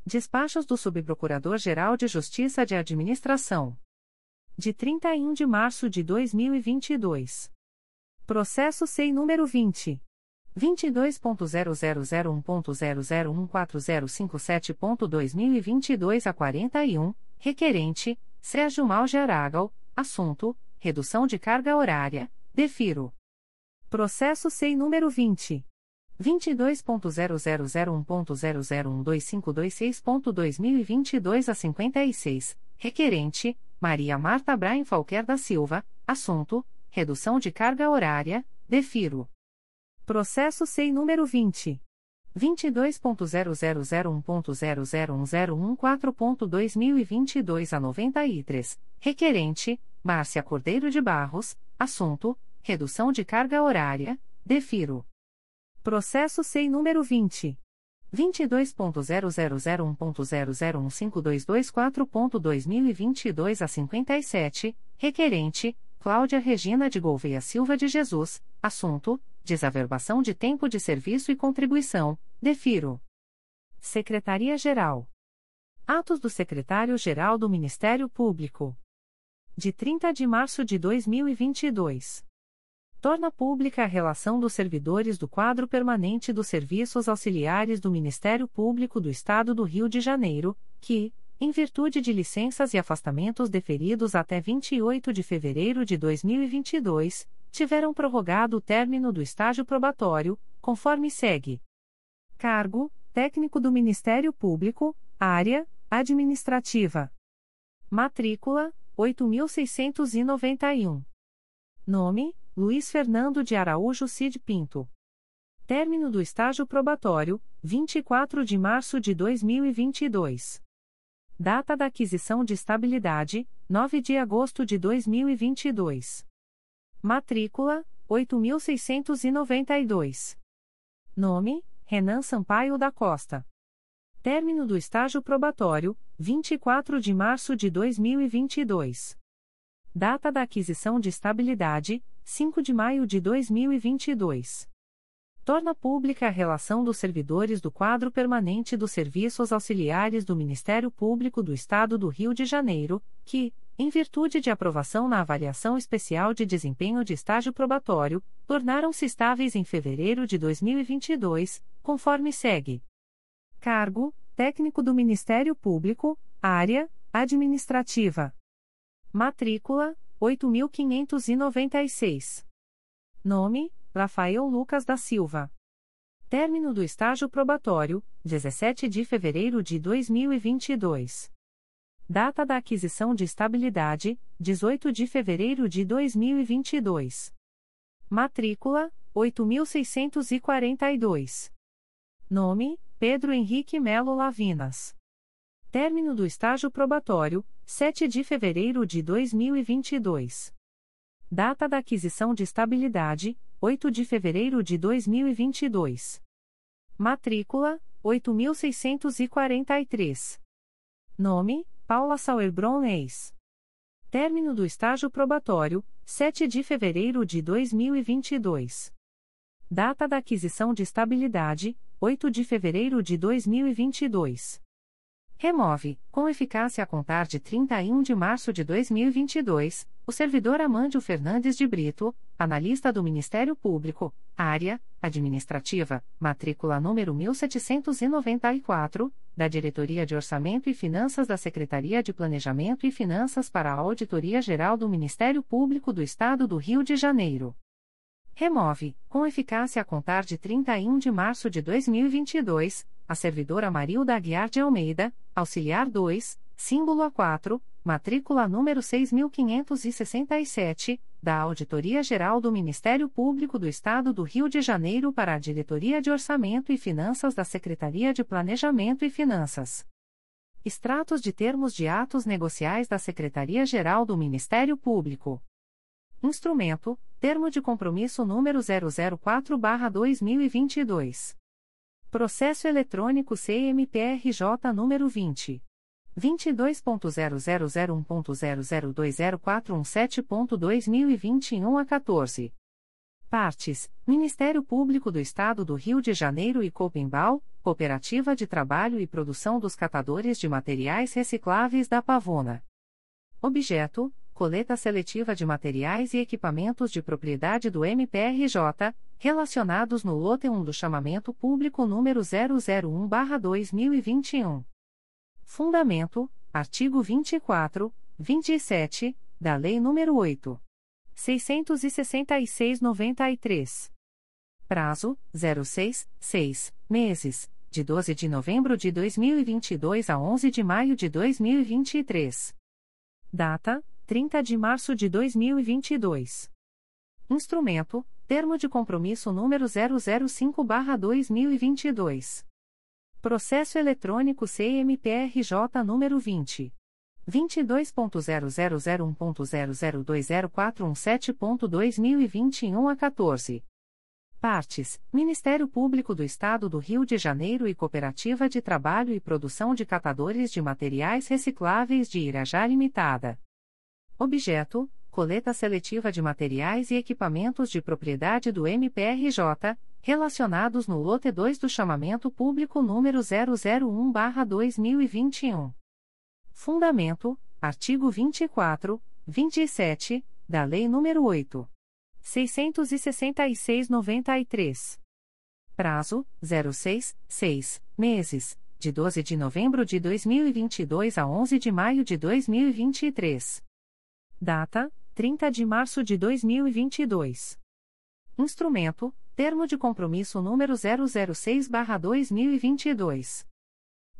Despachos do Subprocurador-Geral de Justiça de Administração. De 31 de março de 2022. Processo SEI número 20. 22.0001.0014057.2022 a 41, requerente, Sérgio Malge Aragal, assunto, redução de carga horária, defiro. Processo SEI número 20. 22.0001.0012526.2022 a 56, requerente, Maria Marta Brain Falquer da Silva, assunto, redução de carga horária, defiro. Processo SEI número 20. 22.0001.0010114.2022 a 93, requerente, Márcia Cordeiro de Barros, assunto, redução de carga horária, defiro. Processo SEI número 20. 22.0001.0015224.2022 a 57, requerente, Cláudia Regina de Gouveia Silva de Jesus, assunto: desaverbação de tempo de serviço e contribuição, defiro. Secretaria-Geral. Atos do Secretário-Geral do Ministério Público. De 30 de março de 2022. Torna pública a relação dos servidores do quadro permanente dos serviços auxiliares do Ministério Público do Estado do Rio de Janeiro, que, em virtude de licenças e afastamentos deferidos até 28 de fevereiro de 2022, tiveram prorrogado o término do estágio probatório, conforme segue: Cargo: Técnico do Ministério Público, Área: Administrativa. Matrícula: 8691. Nome: Luiz Fernando de Araújo Cid Pinto. Término do estágio probatório: 24 de março de 2022. Data da aquisição de estabilidade: 9 de agosto de 2022. Matrícula: 8.692. Nome: Renan Sampaio da Costa. Término do estágio probatório: 24 de março de 2022. Data da aquisição de estabilidade: 5 de maio de 2022 torna pública a relação dos servidores do quadro permanente dos serviços auxiliares do Ministério Público do Estado do Rio de Janeiro, que, em virtude de aprovação na avaliação especial de desempenho de estágio probatório, tornaram-se estáveis em fevereiro de 2022, conforme segue: Cargo: Técnico do Ministério Público, Área: Administrativa. Matrícula: 8.596. Nome: Rafael Lucas da Silva. Término do estágio probatório, 17 de fevereiro de 2022. Data da aquisição de estabilidade, 18 de fevereiro de 2022. Matrícula, 8.642. Nome, Pedro Henrique Melo Lavinas. Término do estágio probatório, 7 de fevereiro de 2022. Data da aquisição de estabilidade, 8 de fevereiro de 2022. Matrícula: 8.643. Nome: Paula Sauerbron Eis. Término do estágio probatório: 7 de fevereiro de 2022. Data da aquisição de estabilidade: 8 de fevereiro de 2022. Remove, com eficácia a contar de 31 de março de 2022, o servidor Amândio Fernandes de Brito, analista do Ministério Público, área administrativa, matrícula número 1794, da Diretoria de Orçamento e Finanças da Secretaria de Planejamento e Finanças para a Auditoria Geral do Ministério Público do Estado do Rio de Janeiro. Remove, com eficácia a contar de 31 de março de 2022, a servidora Marilda Aguiar de Almeida, auxiliar 2, símbolo A4, matrícula número 6567, da Auditoria Geral do Ministério Público do Estado do Rio de Janeiro para a Diretoria de Orçamento e Finanças da Secretaria de Planejamento e Finanças. Extratos de termos de atos negociais da Secretaria-Geral do Ministério Público. Instrumento: Termo de compromisso número 004/2022. Processo eletrônico CMPRJ número 20 22.0001.0020417.2021 a 14. Partes: Ministério Público do Estado do Rio de Janeiro e Copimbal, Cooperativa de Trabalho e Produção dos Catadores de Materiais Recicláveis da Pavona. Objeto: coleta seletiva de materiais e equipamentos de propriedade do MPRJ, relacionados no lote 1 do chamamento público número 001/2021. Fundamento: artigo 24, 27 da Lei nº 8. 666/93. Prazo: 06, 6 meses, de 12 de novembro de 2022 a 11 de maio de 2023. Data: 30 de março de 2022. Instrumento: Termo de compromisso número 005/2022. Processo eletrônico CMPRJ número 20 22.0001.0020417.2021 a 14. Partes: Ministério Público do Estado do Rio de Janeiro e Cooperativa de Trabalho e Produção de Catadores de Materiais Recicláveis de Irajá Limitada. Objeto: coleta seletiva de materiais e equipamentos de propriedade do MPRJ, relacionados no lote 2 do chamamento público número 001/2021. Fundamento: artigo 24, 27 da Lei nº 8. 666/93. Prazo: 06, 6 meses, de 12 de novembro de 2022 a 11 de maio de 2023. Data: 30 de março de 2022. Instrumento: Termo de compromisso número 006/2022.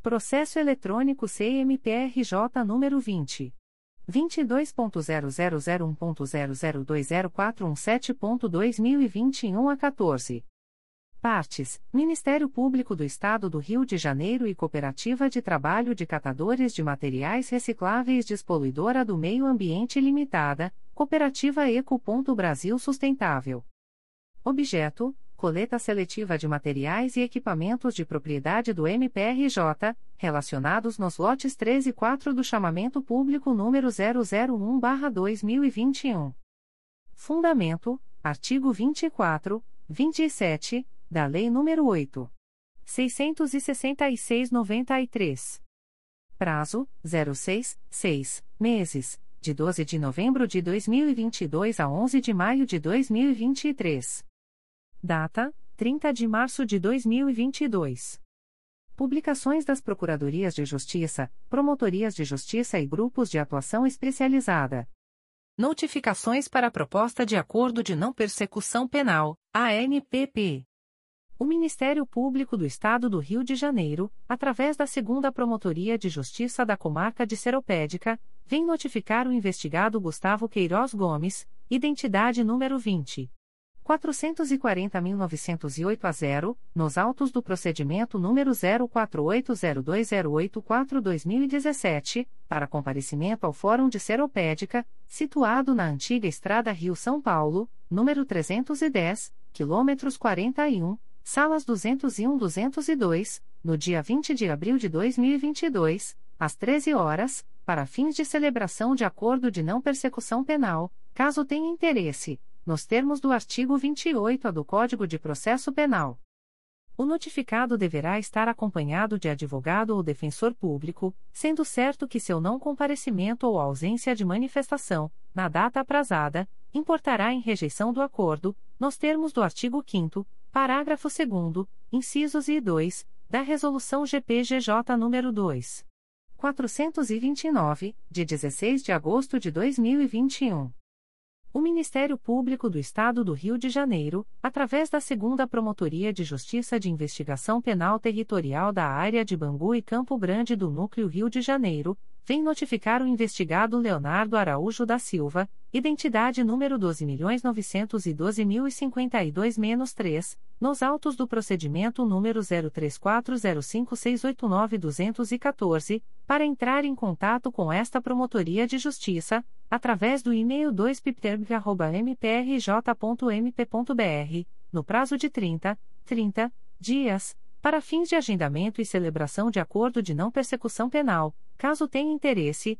Processo eletrônico CMPRJ número 20 22.0001.0020417.2021 a 14. Partes: Ministério Público do Estado do Rio de Janeiro e Cooperativa de Trabalho de Catadores de Materiais Recicláveis Despoluidora do Meio Ambiente Limitada, Cooperativa Eco. Brasil Sustentável. Objeto: Coleta seletiva de materiais e equipamentos de propriedade do MPRJ, relacionados nos lotes 3 e 4 do chamamento público número 001/2021. Fundamento: artigo 24, 27 da Lei nº 8. 666-93. Prazo: 06, 6 meses, de 12 de novembro de 2022 a 11 de maio de 2023. Data: 30 de março de 2022. Publicações das Procuradorias de Justiça, Promotorias de Justiça e Grupos de Atuação Especializada. Notificações para a Proposta de Acordo de Não Persecução Penal, ANPP. O Ministério Público do Estado do Rio de Janeiro, através da Segunda Promotoria de Justiça da Comarca de Seropédica, vem notificar o investigado Gustavo Queiroz Gomes, identidade número 20. 440.908 a 0, nos autos do procedimento número 04802084-2017, para comparecimento ao Fórum de Seropédica, situado na antiga Estrada Rio-São Paulo, número 310, quilômetros 41, salas 201-202, no dia 20 de abril de 2022, às 13 horas, para fins de celebração de acordo de não persecução penal, caso tenha interesse, nos termos do artigo 28A do Código de Processo Penal. O notificado deverá estar acompanhado de advogado ou defensor público, sendo certo que seu não comparecimento ou ausência de manifestação, na data aprazada, importará em rejeição do acordo, nos termos do artigo 5 Parágrafo 2 incisos e 2, da Resolução GPGJ nº 2. 429, de 16 de agosto de 2021. O Ministério Público do Estado do Rio de Janeiro, através da Segunda Promotoria de Justiça de Investigação Penal Territorial da Área de Bangu e Campo Grande do Núcleo Rio de Janeiro, vem notificar o investigado Leonardo Araújo da Silva, identidade número 12.912.052-3, nos autos do procedimento número 03405689-214, para entrar em contato com esta Promotoria de Justiça, através do e-mail 2pipterb.mprj.mp.br, no prazo de 30, 30 dias, para fins de agendamento e celebração de acordo de não persecução penal, caso tenha interesse,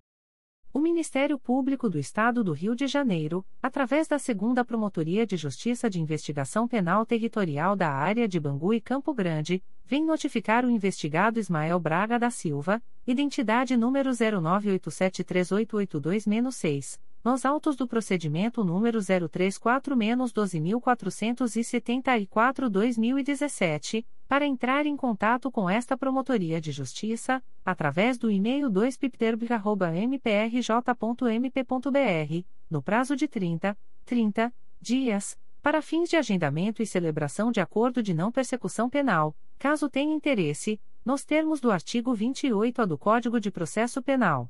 O Ministério Público do Estado do Rio de Janeiro, através da Segunda Promotoria de Justiça de Investigação Penal Territorial da Área de Bangu e Campo Grande, vem notificar o investigado Ismael Braga da Silva, identidade número 09873882-6 nos autos do procedimento número 034-12474-2017, para entrar em contato com esta Promotoria de Justiça, através do e-mail 2pipterb.mprj.mp.br, no prazo de 30, 30 dias, para fins de agendamento e celebração de acordo de não persecução penal, caso tenha interesse, nos termos do artigo 28A do Código de Processo Penal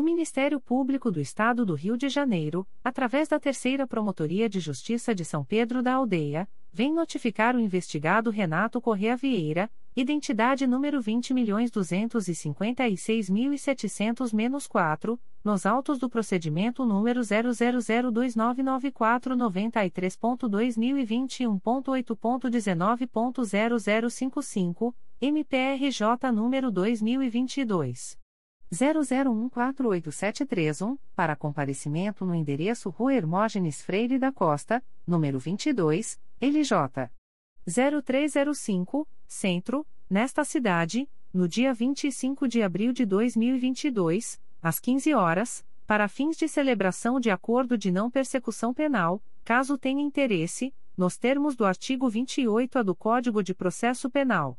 O Ministério Público do Estado do Rio de Janeiro, através da Terceira Promotoria de Justiça de São Pedro da Aldeia, vem notificar o investigado Renato Correa Vieira, identidade número 20.256.700-4, nos autos do procedimento número 000299493.2021.8.19.0055, MPRJ número 2022 00148731, para comparecimento no endereço Rua Hermógenes Freire da Costa, número 22, LJ. 0305, Centro, nesta cidade, no dia 25 de abril de 2022, às 15 horas, para fins de celebração de acordo de não persecução penal, caso tenha interesse, nos termos do artigo 28A do Código de Processo Penal.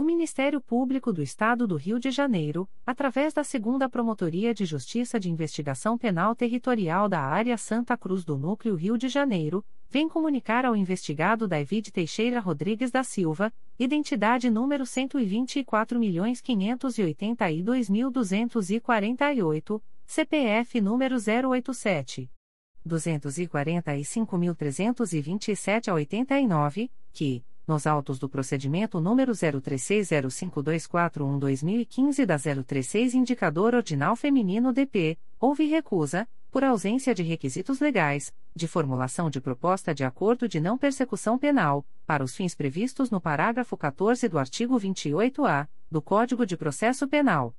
O Ministério Público do Estado do Rio de Janeiro, através da Segunda Promotoria de Justiça de Investigação Penal Territorial da Área Santa Cruz do Núcleo Rio de Janeiro, vem comunicar ao investigado David Teixeira Rodrigues da Silva, identidade número 124.582.248, CPF número 087. 245.327 a 89, que, nos autos do procedimento número 03605241-2015 da 036 Indicador Ordinal Feminino DP, houve recusa, por ausência de requisitos legais, de formulação de proposta de acordo de não persecução penal, para os fins previstos no parágrafo 14 do artigo 28-A do Código de Processo Penal.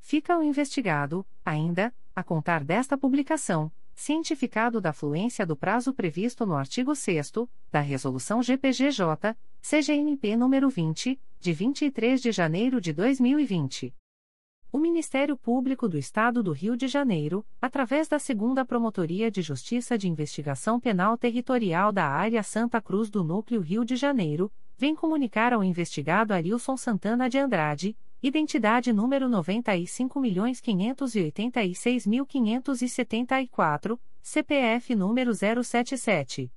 Fica o investigado, ainda, a contar desta publicação cientificado da fluência do prazo previsto no artigo 6 da Resolução GPGJ, CGNP nº 20, de 23 de janeiro de 2020. O Ministério Público do Estado do Rio de Janeiro, através da Segunda Promotoria de Justiça de Investigação Penal Territorial da Área Santa Cruz do Núcleo Rio de Janeiro, vem comunicar ao investigado Arilson Santana de Andrade, Identidade número 95.586.574, CPF número 077.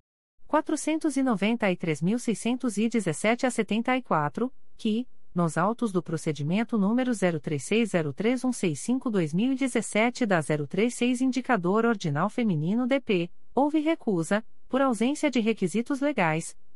493.617 a 74, que, nos autos do procedimento número 03603165-2017 da 036 Indicador Ordinal Feminino DP, houve recusa, por ausência de requisitos legais,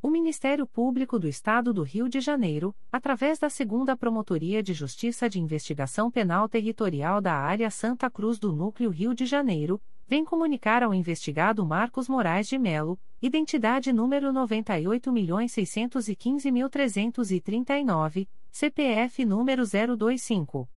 O Ministério Público do Estado do Rio de Janeiro, através da Segunda Promotoria de Justiça de Investigação Penal Territorial da Área Santa Cruz do Núcleo Rio de Janeiro, vem comunicar ao investigado Marcos Moraes de Melo, identidade número 98.615.339, CPF número 025.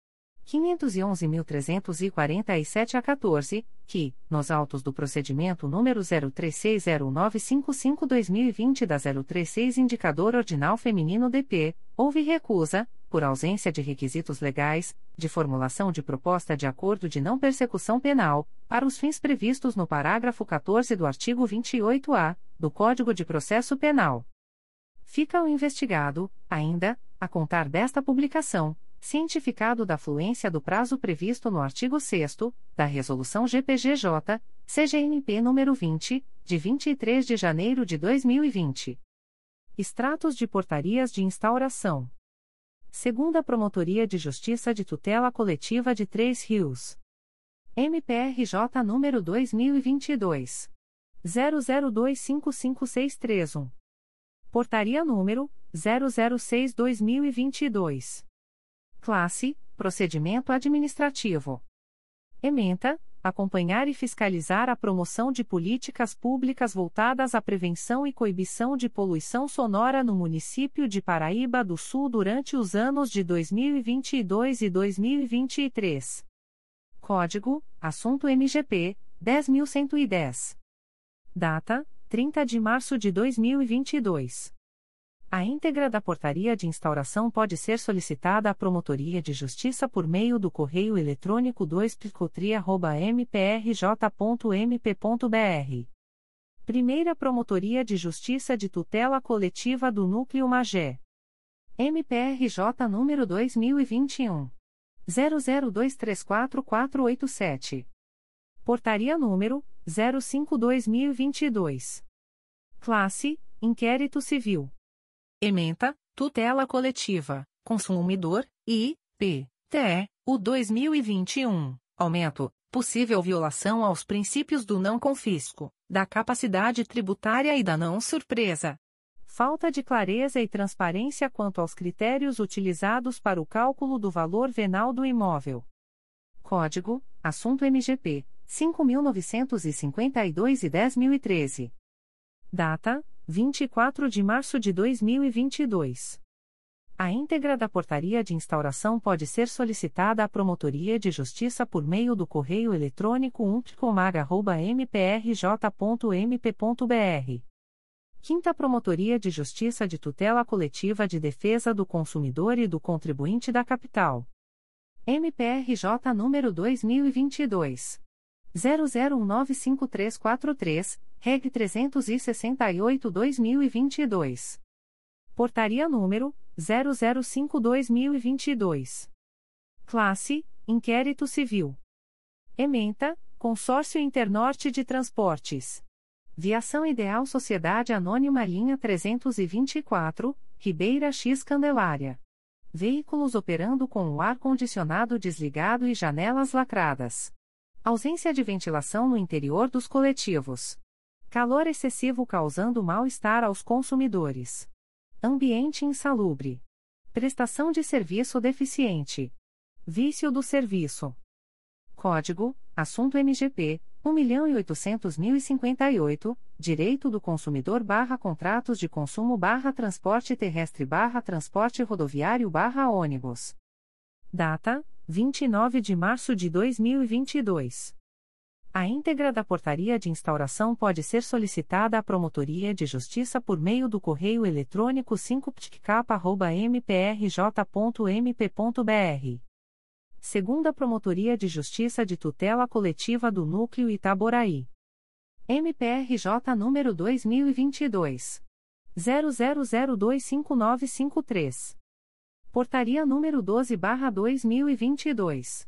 511.347 a 14, que, nos autos do procedimento número 03609555-2020 da 036 Indicador Ordinal Feminino DP, houve recusa, por ausência de requisitos legais, de formulação de proposta de acordo de não persecução penal, para os fins previstos no parágrafo 14 do artigo 28-A do Código de Processo Penal. Fica o investigado, ainda, a contar desta publicação cientificado da fluência do prazo previsto no artigo 6 da Resolução GPGJ, CGNP nº 20, de 23 de janeiro de 2020. Extratos de portarias de instauração. Segunda Promotoria de Justiça de Tutela Coletiva de Três Rios. MPRJ número 2022 00255631. Portaria número 006/2022. Classe: Procedimento Administrativo. Ementa: Acompanhar e fiscalizar a promoção de políticas públicas voltadas à prevenção e coibição de poluição sonora no município de Paraíba do Sul durante os anos de 2022 e 2023. Código: Assunto MGP 10110. Data: 30 de março de 2022. A íntegra da portaria de instauração pode ser solicitada à Promotoria de Justiça por meio do correio eletrônico 2 mprj.mp.br Primeira Promotoria de Justiça de Tutela Coletiva do Núcleo Magé. MPRJ número 2021 00234487. Portaria número 05/2022. Classe: Inquérito Civil. Ementa: Tutela Coletiva, Consumidor e P. TE, o 2021. Aumento: Possível violação aos princípios do não confisco, da capacidade tributária e da não surpresa. Falta de clareza e transparência quanto aos critérios utilizados para o cálculo do valor venal do imóvel. Código: Assunto MGP 5952 e 10013. Data: 24 de março de 2022. A íntegra da portaria de instauração pode ser solicitada à Promotoria de Justiça por meio do correio eletrônico umpticomag.mprj.mp.br. Quinta Promotoria de Justiça de Tutela Coletiva de Defesa do Consumidor e do Contribuinte da Capital. MPRJ número 2022 00195343, Reg 368-2022. Portaria número 0052-2022. Classe: Inquérito Civil. Ementa: Consórcio Internorte de Transportes. Viação Ideal Sociedade Anônima Linha 324, Ribeira X Candelária. Veículos operando com o ar-condicionado desligado e janelas lacradas. Ausência de ventilação no interior dos coletivos. Calor excessivo causando mal-estar aos consumidores. Ambiente insalubre. Prestação de serviço deficiente. Vício do serviço. Código: Assunto MGP 1.800.058, Direito do Consumidor barra Contratos de Consumo barra Transporte Terrestre barra Transporte Rodoviário barra ônibus. Data: 29 de março de 2022. A íntegra da portaria de instauração pode ser solicitada à Promotoria de Justiça por meio do correio eletrônico 5ptcap.mprj.mp.br. Segunda Promotoria de Justiça de Tutela Coletiva do Núcleo Itaboraí. MPRJ número 2022. 00025953. Portaria número 12/2022.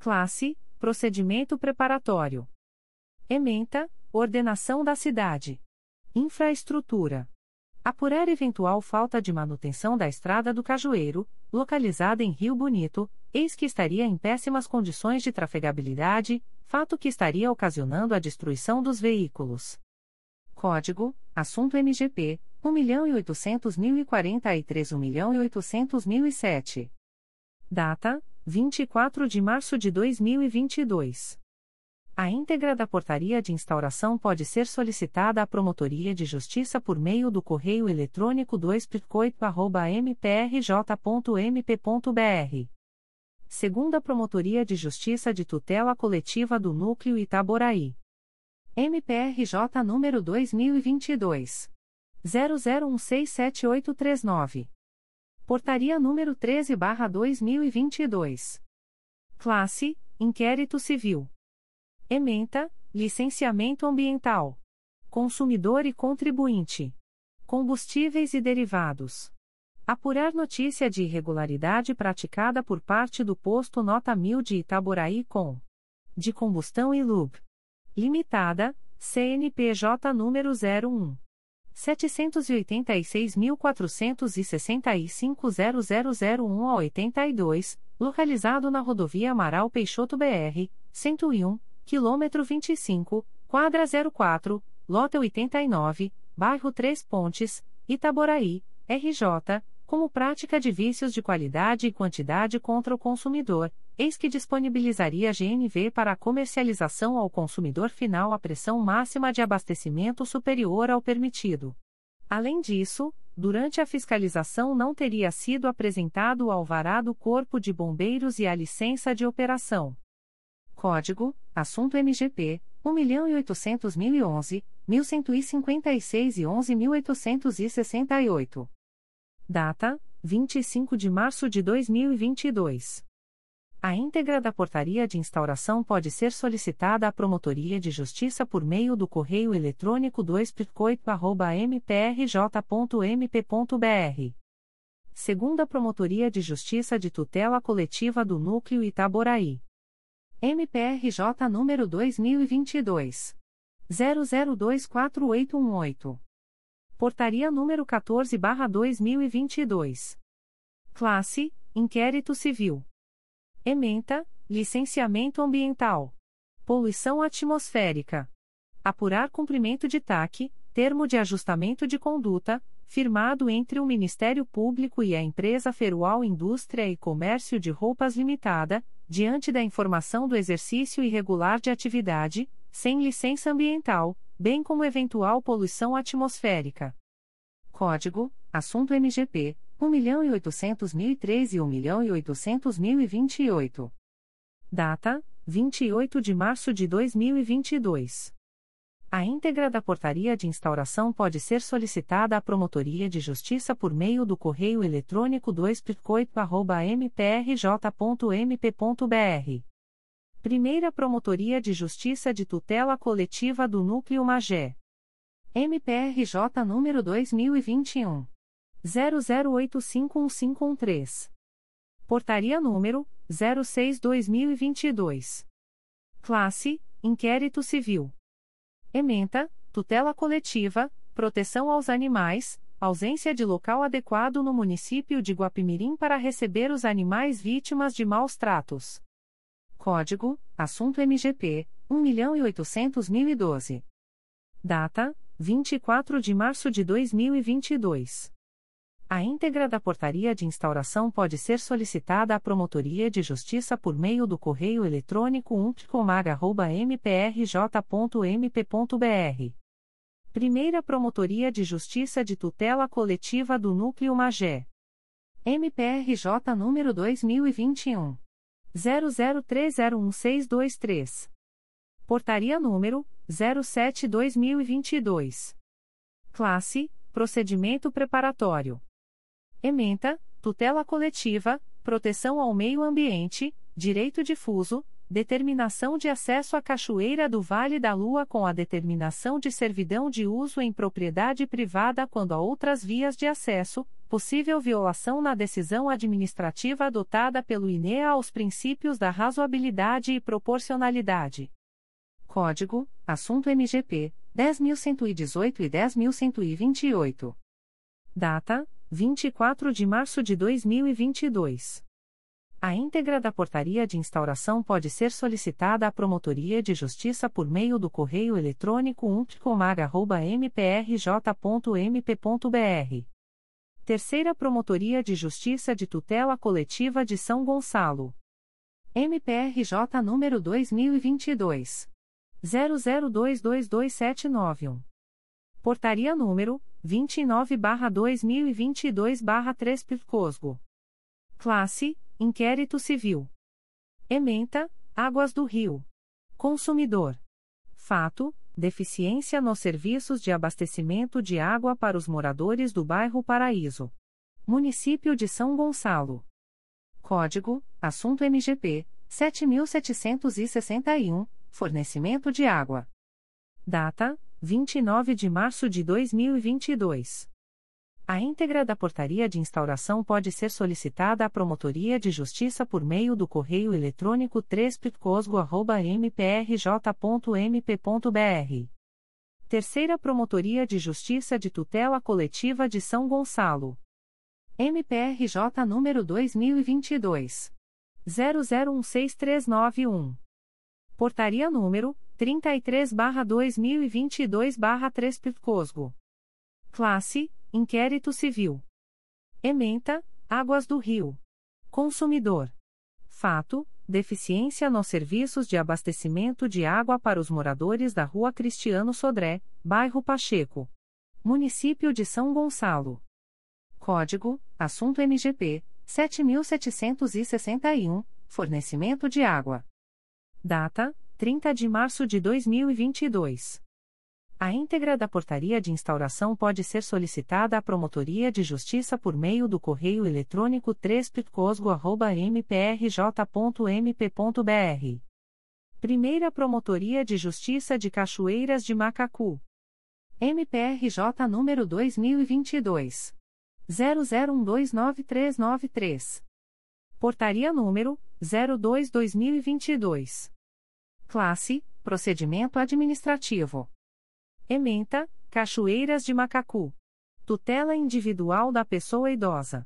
Classe: Procedimento preparatório. Ementa: Ordenação da cidade. Infraestrutura. Apurar eventual falta de manutenção da Estrada do Cajueiro, localizada em Rio Bonito, eis que estaria em péssimas condições de trafegabilidade, fato que estaria ocasionando a destruição dos veículos. Código: Assunto MGP 1.800.043 1.800.007. Data: 24 de março de 2022. A íntegra da portaria de instauração pode ser solicitada à Promotoria de Justiça por meio do correio eletrônico 2 mprj.mp.br. Segunda Promotoria de Justiça de Tutela Coletiva do Núcleo Itaboraí. MPRJ número 2022 00167839. Portaria número 13/2022. Classe: Inquérito Civil. Ementa: Licenciamento ambiental. Consumidor e contribuinte. Combustíveis e derivados. Apurar notícia de irregularidade praticada por parte do posto Nota 1000 de Itaboraí com de combustão e lub. Limitada: CNPJ número 01 786.465.00001 a 82, localizado na rodovia Amaral Peixoto BR, 101, quilômetro 25, quadra 04, lota 89, bairro Três Pontes, Itaboraí, RJ, como prática de vícios de qualidade e quantidade contra o consumidor, eis que disponibilizaria a GNV para a comercialização ao consumidor final a pressão máxima de abastecimento superior ao permitido. Além disso, durante a fiscalização não teria sido apresentado o alvará do Corpo de Bombeiros e a licença de operação. Código: Assunto MGP 1.800.011, 1.156 e 11.868. Data: 25 de março de 2022. A íntegra da portaria de instauração pode ser solicitada à Promotoria de Justiça por meio do correio eletrônico 2 mprj.mp.br. Segunda Promotoria de Justiça de Tutela Coletiva do Núcleo Itaboraí. MPRJ número 2022. 00241818. Portaria número 14-2022. Classe: Inquérito Civil. Ementa, licenciamento ambiental. Poluição atmosférica. Apurar cumprimento de TAC, termo de ajustamento de conduta, firmado entre o Ministério Público e a empresa Ferual Indústria e Comércio de Roupas Limitada, diante da informação do exercício irregular de atividade, sem licença ambiental, bem como eventual poluição atmosférica. Código: Assunto MGP 1.800.003 e 1.800.028. Data: 28 de março de 2022. A íntegra da portaria de instauração pode ser solicitada à Promotoria de Justiça por meio do correio eletrônico 2 mprj.mp.br. Primeira Promotoria de Justiça de Tutela Coletiva do Núcleo Magé. MPRJ número 2021 00851513. Portaria número 06/2022. Classe: Inquérito Civil. Ementa: Tutela coletiva, proteção aos animais, ausência de local adequado no município de Guapimirim para receber os animais vítimas de maus tratos. Código: Assunto MGP 1.800.012. Data: 24 de março de 2022. A íntegra da portaria de instauração pode ser solicitada à Promotoria de Justiça por meio do correio eletrônico umpticomag.mprj.mp.br. Primeira Promotoria de Justiça de Tutela Coletiva do Núcleo Magé. MPRJ número 2021. 00301623. Portaria número 07-2022. Classe: Procedimento Preparatório. Ementa, tutela coletiva, proteção ao meio ambiente, direito difuso, determinação de acesso à Cachoeira do Vale da Lua com a determinação de servidão de uso em propriedade privada quando há outras vias de acesso, possível violação na decisão administrativa adotada pelo INEA aos princípios da razoabilidade e proporcionalidade. Código: Assunto MGP 10.118 e 10.128. Data: 24 de março de 2022. A íntegra da portaria de instauração pode ser solicitada à Promotoria de Justiça por meio do correio eletrônico umpticomag.mprj.mp.br. Terceira Promotoria de Justiça de Tutela Coletiva de São Gonçalo. MPRJ número 2022. 00222791. Portaria número 29/2022/3 Pircosgo. Classe: Inquérito Civil. Ementa: Águas do Rio. Consumidor. Fato: Deficiência nos serviços de abastecimento de água para os moradores do bairro Paraíso. Município de São Gonçalo. Código: Assunto MGP 7761, fornecimento de água. Data: 29 de março de 2022. A íntegra da portaria de instauração pode ser solicitada à Promotoria de Justiça por meio do correio eletrônico 3picosgo.mprj.mp.br. Terceira Promotoria de Justiça de Tutela Coletiva de São Gonçalo. MPRJ número 2022. 00163991. Portaria número 33/2022/3 Pitcosgo. Classe: Inquérito Civil. Ementa: Águas do Rio. Consumidor. Fato: Deficiência nos serviços de abastecimento de água para os moradores da Rua Cristiano Sodré, bairro Pacheco. Município de São Gonçalo. Código: Assunto MGP 7761, fornecimento de água. Data: 30 de março de 2022. A íntegra da portaria de instauração pode ser solicitada à Promotoria de Justiça por meio do correio eletrônico 3 Primeira Promotoria de Justiça de Cachoeiras de Macacu. MPRJ número 2022 00129393. Portaria número 02/2022. Classe: Procedimento administrativo. Ementa: Cachoeiras de Macacu. Tutela individual da pessoa idosa.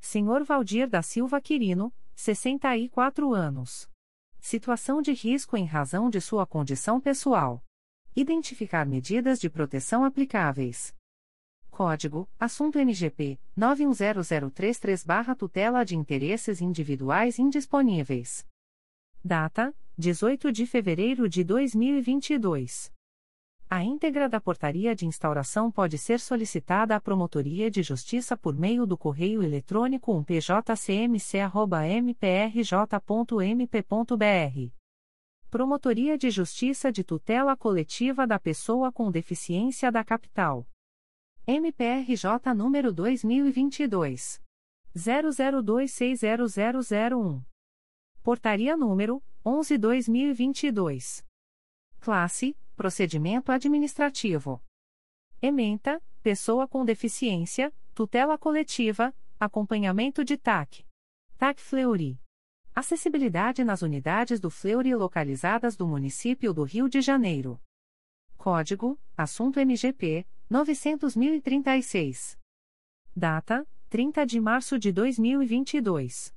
Senhor Valdir da Silva Quirino, 64 anos. Situação de risco em razão de sua condição pessoal. Identificar medidas de proteção aplicáveis. Código: Assunto MGP 910033/tutela de interesses individuais indisponíveis. Data: 18 de fevereiro de 2022. A íntegra da portaria de instauração pode ser solicitada à Promotoria de Justiça por meio do correio eletrônico umpjcmc.mprj.mp.br. Promotoria de Justiça de Tutela Coletiva da Pessoa com Deficiência da Capital. MPRJ número 2022. 00260001. Portaria número 11-2022. Classe Procedimento Administrativo. Ementa, Pessoa com Deficiência, Tutela Coletiva, Acompanhamento de TAC. TAC Fleury. Acessibilidade nas unidades do Fleury localizadas do município do Rio de Janeiro. Código: Assunto MGP 900.036. Data: 30 de março de 2022.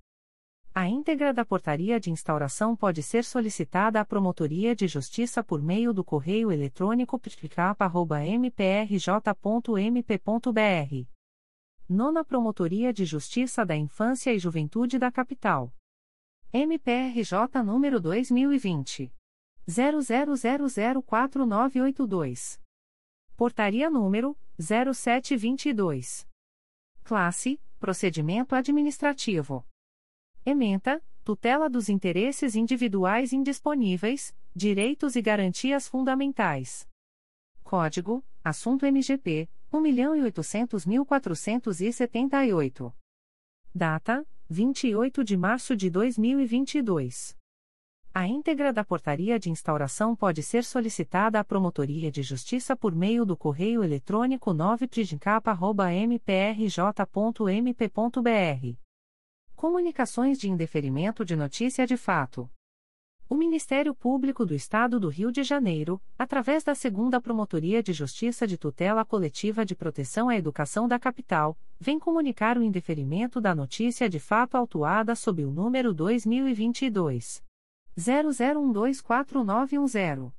A íntegra da portaria de instauração pode ser solicitada à Promotoria de Justiça por meio do correio eletrônico ptcap.mprj.mp.br. Nona Promotoria de Justiça da Infância e Juventude da Capital. MPRJ número 2020. 00004982. Portaria número 0722. Classe: Procedimento Administrativo. Ementa, tutela dos interesses individuais indisponíveis, direitos e garantias fundamentais. Código: Assunto MGP 1.800.478. Data: 28 de março de 2022. A íntegra da portaria de instauração pode ser solicitada à Promotoria de Justiça por meio do correio eletrônico 9prijicapa.mprj.mp.br Comunicações de indeferimento de notícia de fato. O Ministério Público do Estado do Rio de Janeiro, através da Segunda Promotoria de Justiça de Tutela Coletiva de Proteção à Educação da Capital, vem comunicar o indeferimento da notícia de fato autuada sob o número 2022 00124910.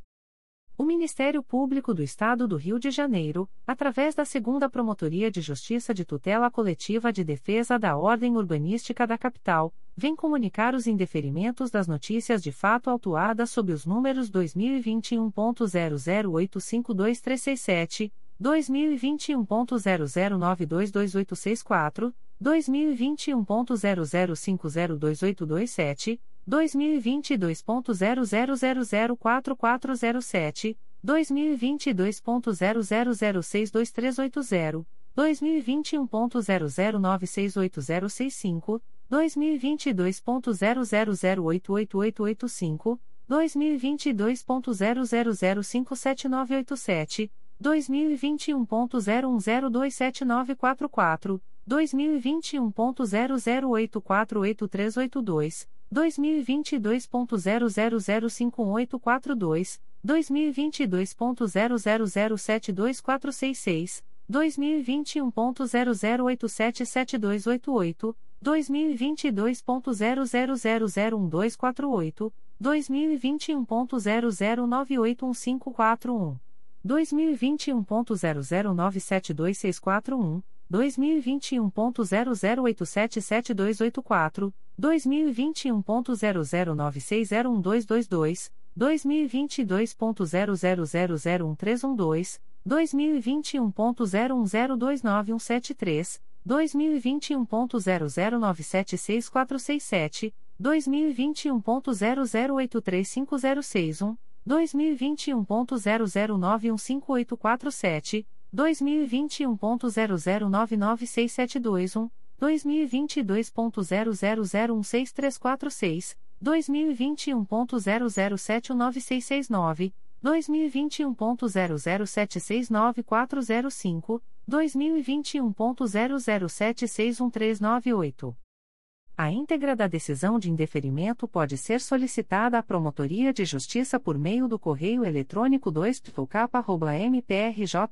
O Ministério Público do Estado do Rio de Janeiro, através da Segunda Promotoria de Justiça de Tutela Coletiva de Defesa da Ordem Urbanística da Capital, vem comunicar os indeferimentos das notícias de fato autuadas sob os números 2021.00852367, 2021.00922864, 2021.00502827, 2022.00004407, 2022.00062380, 2021.00968065, 2022.00088885, 2022.00057987, 2021.01027944, 2021.00848382, 2022.00051842, 2022.00072466, 2021.00877288, 2022.00001248, 2021.00981541. 2021.00972641, 2021.00877284, 2021.0096012222, 2022.00001312, 2021.01029173, 2021.00976467, 2021.00835061, 2021.00915847, 2021.00996721, 2022.00016346, 2021.00719669, 2021.00769405, 2021.00761398. A íntegra da decisão de indeferimento pode ser solicitada à Promotoria de Justiça por meio do correio eletrônico 2 mprj.mp.br.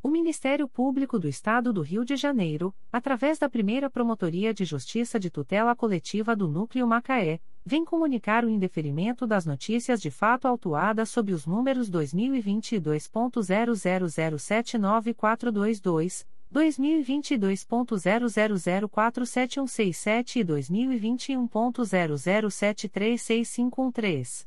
O Ministério Público do Estado do Rio de Janeiro, através da primeira Promotoria de Justiça de Tutela Coletiva do Núcleo Macaé, vem comunicar o indeferimento das notícias de fato autuadas sob os números 2022.00079422, 2022.00047167 e 2021.00736513.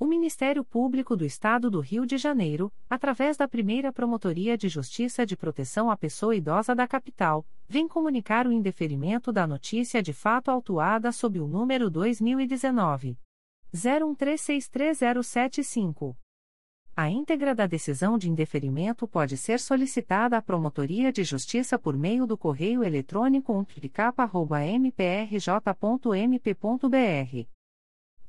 O Ministério Público do Estado do Rio de Janeiro, através da primeira Promotoria de Justiça de Proteção à Pessoa Idosa da Capital, vem comunicar o indeferimento da notícia de fato autuada sob o número 2019. 01363075. A íntegra da decisão de indeferimento pode ser solicitada à Promotoria de Justiça por meio do correio eletrônico umplicapa.mprj.mp.br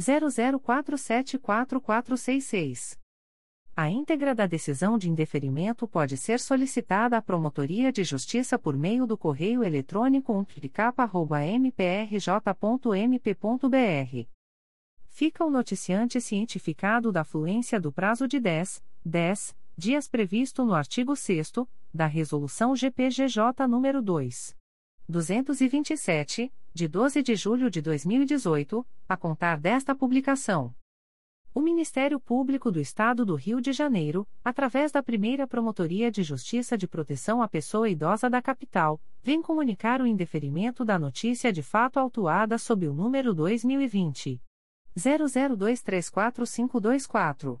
00474466. A íntegra da decisão de indeferimento pode ser solicitada à Promotoria de Justiça por meio do correio eletrônico umplicapa.mprj.mp.br Fica o noticiante cientificado da fluência do prazo de 10, 10 dias previsto no artigo 6 da Resolução GPGJ nº 2. 227, de 12 de julho de 2018, a contar desta publicação. O Ministério Público do Estado do Rio de Janeiro, através da primeira Promotoria de Justiça de Proteção à Pessoa Idosa da Capital, vem comunicar o indeferimento da notícia de fato autuada sob o número 2020 00234524.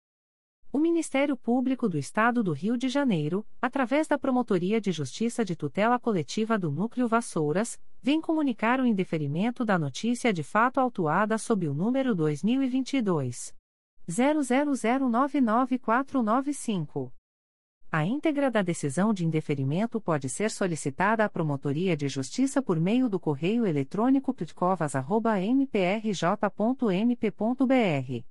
O Ministério Público do Estado do Rio de Janeiro, através da Promotoria de Justiça de Tutela Coletiva do Núcleo Vassouras, vem comunicar o indeferimento da notícia de fato autuada sob o número 2022 00099495. A íntegra da decisão de indeferimento pode ser solicitada à Promotoria de Justiça por meio do correio eletrônico pitcovas.mprj.mp.br.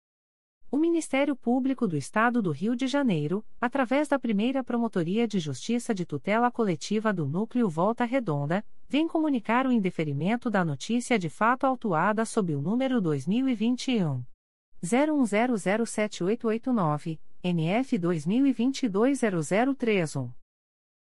O Ministério Público do Estado do Rio de Janeiro, através da primeira Promotoria de Justiça de Tutela Coletiva do Núcleo Volta Redonda, vem comunicar o indeferimento da notícia de fato autuada sob o número 2021. 01007889, NF 2022 0031.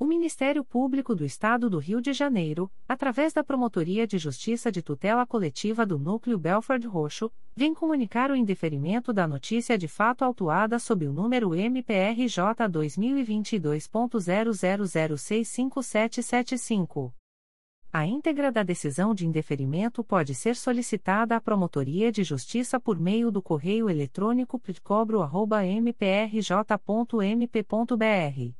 O Ministério Público do Estado do Rio de Janeiro, através da Promotoria de Justiça de Tutela Coletiva do Núcleo Belford Roxo, vem comunicar o indeferimento da notícia de fato autuada sob o número MPRJ 2022.00065775. A íntegra da decisão de indeferimento pode ser solicitada à Promotoria de Justiça por meio do correio eletrônico pitcobro.mprj.mp.br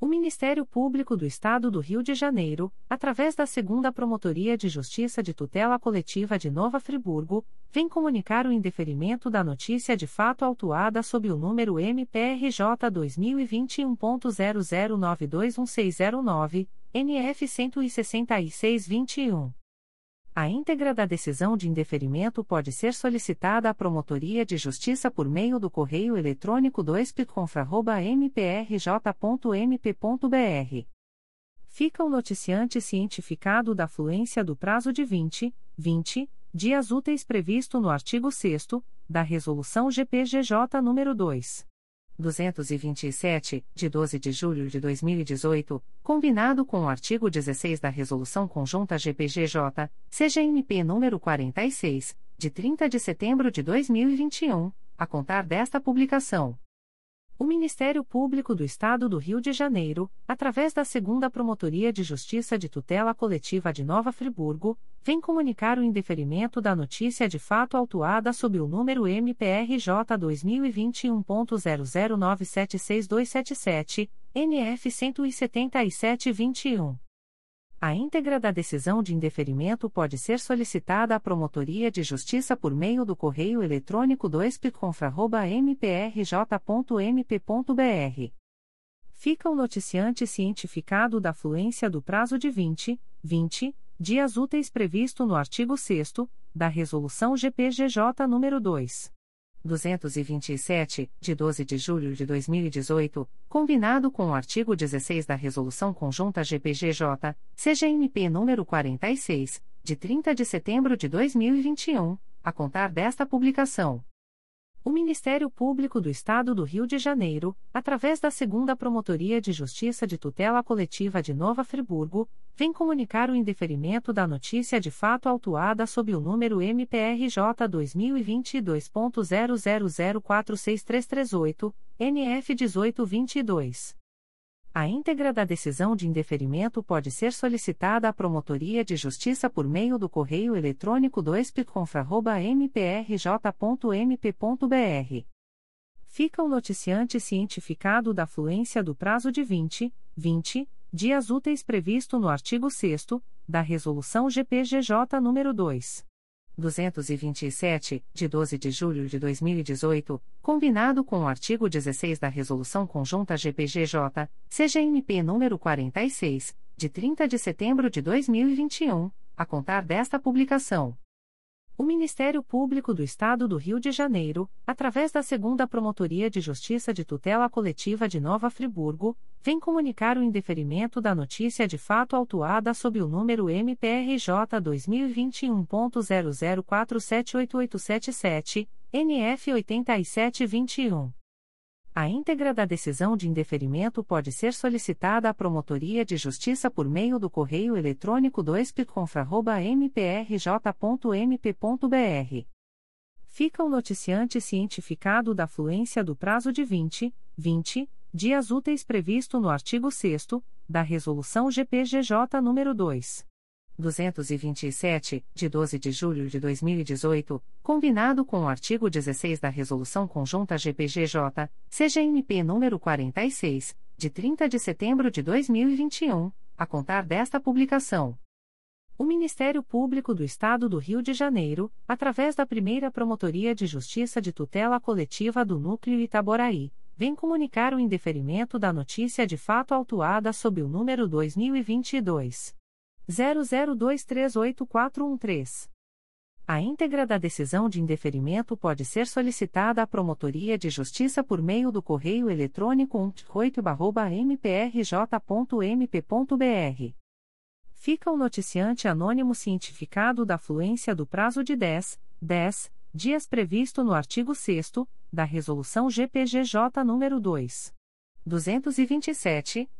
O Ministério Público do Estado do Rio de Janeiro, através da Segunda Promotoria de Justiça de Tutela Coletiva de Nova Friburgo, vem comunicar o indeferimento da notícia de fato autuada sob o número MPRJ 2021.00921609, NF 16621. A íntegra da decisão de indeferimento pode ser solicitada à Promotoria de Justiça por meio do correio eletrônico 2pconfra.mprj.mp.br. Fica o noticiante cientificado da fluência do prazo de 20, 20 dias úteis previsto no artigo 6 da Resolução GPGJ nº 2. 227, de 12 de julho de 2018, combinado com o artigo 16 da Resolução Conjunta GPGJ, CGMP número 46, de 30 de setembro de 2021, a contar desta publicação. O Ministério Público do Estado do Rio de Janeiro, através da Segunda Promotoria de Justiça de Tutela Coletiva de Nova Friburgo, vem comunicar o indeferimento da notícia de fato autuada sob o número MPRJ 2021.00976277, NF 17721. A íntegra da decisão de indeferimento pode ser solicitada à Promotoria de Justiça por meio do correio eletrônico 2pconfra.mprj.mp.br. Fica o noticiante cientificado da fluência do prazo de 20, 20 dias úteis previsto no artigo 6 da Resolução GPGJ nº 2. 227, de 12 de julho de 2018, combinado com o artigo 16 da Resolução Conjunta GPGJ, CGNP número 46, de 30 de setembro de 2021, a contar desta publicação. O Ministério Público do Estado do Rio de Janeiro, através da Segunda Promotoria de Justiça de Tutela Coletiva de Nova Friburgo, vem comunicar o indeferimento da notícia de fato autuada sob o número MPRJ 2022.00046338, NF 1822. A íntegra da decisão de indeferimento pode ser solicitada à Promotoria de Justiça por meio do correio eletrônico 2pconfra.mprj.mp.br. Fica o noticiante cientificado da fluência do prazo de 20, 20 dias úteis previsto no artigo 6 da Resolução GPGJ nº 2. 227, de 12 de julho de 2018, combinado com o artigo 16 da Resolução Conjunta GPGJ, CGNP número 46, de 30 de setembro de 2021, a contar desta publicação. O Ministério Público do Estado do Rio de Janeiro, através da Segunda Promotoria de Justiça de Tutela Coletiva de Nova Friburgo, vem comunicar o indeferimento da notícia de fato autuada sob o número MPRJ 2021.00478877, NF 8721. A íntegra da decisão de indeferimento pode ser solicitada à Promotoria de Justiça por meio do correio eletrônico 2pconfra.mprj.mp.br. Fica o noticiante cientificado da fluência do prazo de 20, 20 dias úteis previsto no artigo 6 da Resolução GPGJ nº 2. 227, de 12 de julho de 2018, combinado com o artigo 16 da Resolução Conjunta GPGJ, CGNP número 46, de 30 de setembro de 2021, a contar desta publicação. O Ministério Público do Estado do Rio de Janeiro, através da primeira Promotoria de Justiça de Tutela Coletiva do Núcleo Itaboraí, vem comunicar o indeferimento da notícia de fato autuada sob o número 2022 00238413. A íntegra da decisão de indeferimento pode ser solicitada à Promotoria de Justiça por meio do correio eletrônico 108.mprj.mp.br. Fica o noticiante anônimo cientificado da fluência do prazo de 10, 10 dias previsto no artigo 6 da Resolução GPGJ nº 2. 227,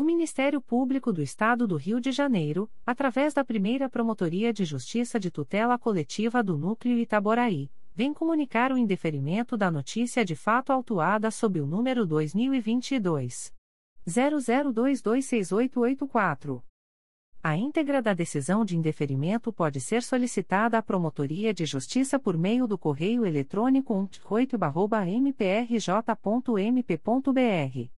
O Ministério Público do Estado do Rio de Janeiro, através da primeira Promotoria de Justiça de Tutela Coletiva do Núcleo Itaboraí, vem comunicar o indeferimento da notícia de fato autuada sob o número 2022 00226884. A íntegra da decisão de indeferimento pode ser solicitada à Promotoria de Justiça por meio do correio eletrônico 108.mprj.mp.br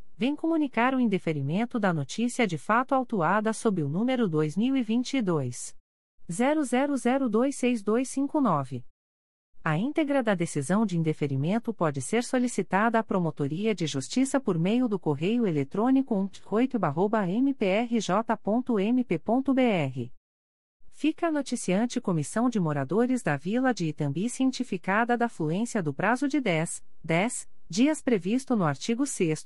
vem comunicar o indeferimento da notícia de fato autuada sob o número 2022 00026259. A íntegra da decisão de indeferimento pode ser solicitada à Promotoria de Justiça por meio do correio eletrônico 108.mprj.mp.br Fica a noticiante Comissão de Moradores da Vila de Itambi cientificada da fluência do prazo de 10, 10 dias previsto no artigo 6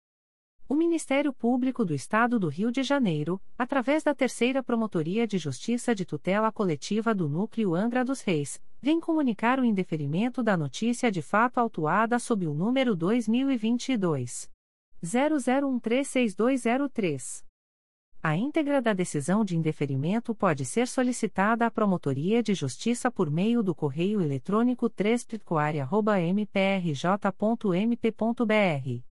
O Ministério Público do Estado do Rio de Janeiro, através da Terceira Promotoria de Justiça de Tutela Coletiva do Núcleo Angra dos Reis, vem comunicar o indeferimento da notícia de fato autuada sob o número 2022 00136203. A íntegra da decisão de indeferimento pode ser solicitada à Promotoria de Justiça por meio do correio eletrônico 3 mprj.mp.br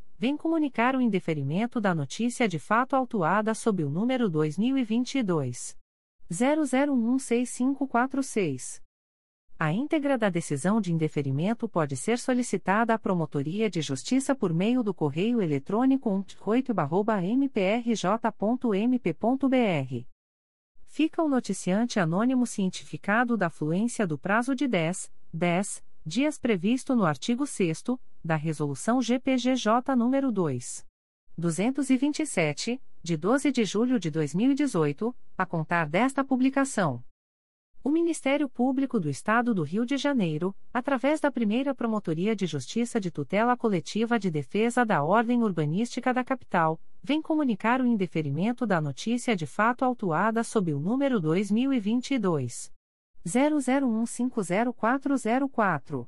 vem comunicar o indeferimento da notícia de fato autuada sob o número 2022 00165546. A íntegra da decisão de indeferimento pode ser solicitada à Promotoria de Justiça por meio do correio eletrônico umptcoito.mprj.mp.br. Fica o noticiante anônimo cientificado da fluência do prazo de 10, 10 dias previsto no artigo 6 da Resolução GPGJ nº 2. 227, de 12 de julho de 2018, a contar desta publicação. O Ministério Público do Estado do Rio de Janeiro, através da primeira Promotoria de Justiça de Tutela Coletiva de Defesa da Ordem Urbanística da Capital, vem comunicar o indeferimento da notícia de fato autuada sob o número 2022 00150404.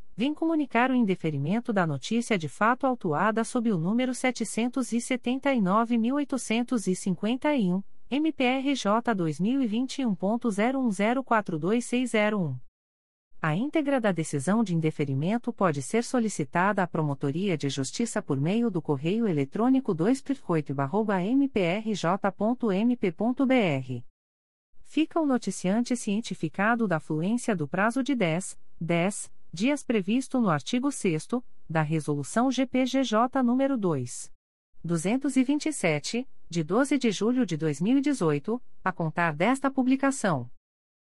vem comunicar o indeferimento da notícia de fato autuada sob o número 779.851, MPRJ 2021.01042601. A íntegra da decisão de indeferimento pode ser solicitada à Promotoria de Justiça por meio do correio eletrônico 2 mprj.mp.br. Fica o noticiante cientificado da fluência do prazo de 10, 10 dias previsto no artigo 6 da Resolução GPGJ nº 2. 227, de 12 de julho de 2018, a contar desta publicação.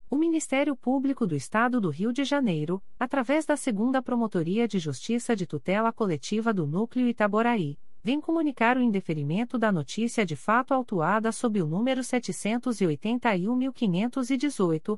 O Ministério Público do Estado do Rio de Janeiro, através da Segunda Promotoria de Justiça de Tutela Coletiva do Núcleo Itaboraí, vem comunicar o indeferimento da notícia de fato autuada sob o número 781.518,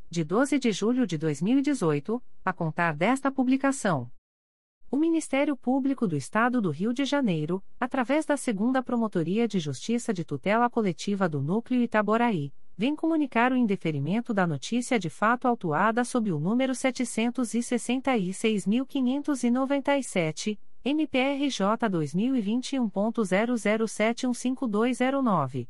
de 12 de julho de 2018, a contar desta publicação. O Ministério Público do Estado do Rio de Janeiro, através da Segunda Promotoria de Justiça de Tutela Coletiva do Núcleo Itaboraí, vem comunicar o indeferimento da notícia de fato autuada sob o número 766.597, MPRJ 2021.00715209.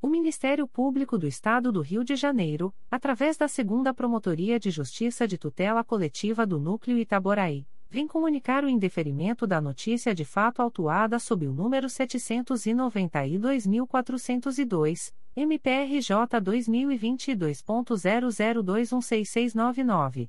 O Ministério Público do Estado do Rio de Janeiro, através da Segunda Promotoria de Justiça de Tutela Coletiva do Núcleo Itaboraí, vem comunicar o indeferimento da notícia de fato autuada sob o número 792.402, MPRJ 2022.00216699.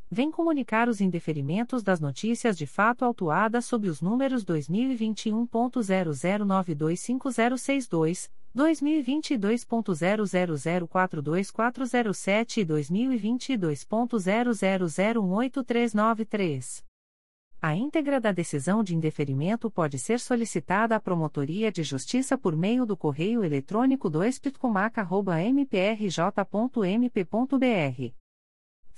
vem comunicar os indeferimentos das notícias de fato autuadas sob os números 2021.00925062, 2022.00042407 e 2022.00018393. A íntegra da decisão de indeferimento pode ser solicitada à Promotoria de Justiça por meio do correio eletrônico 2 mprj.mp.br.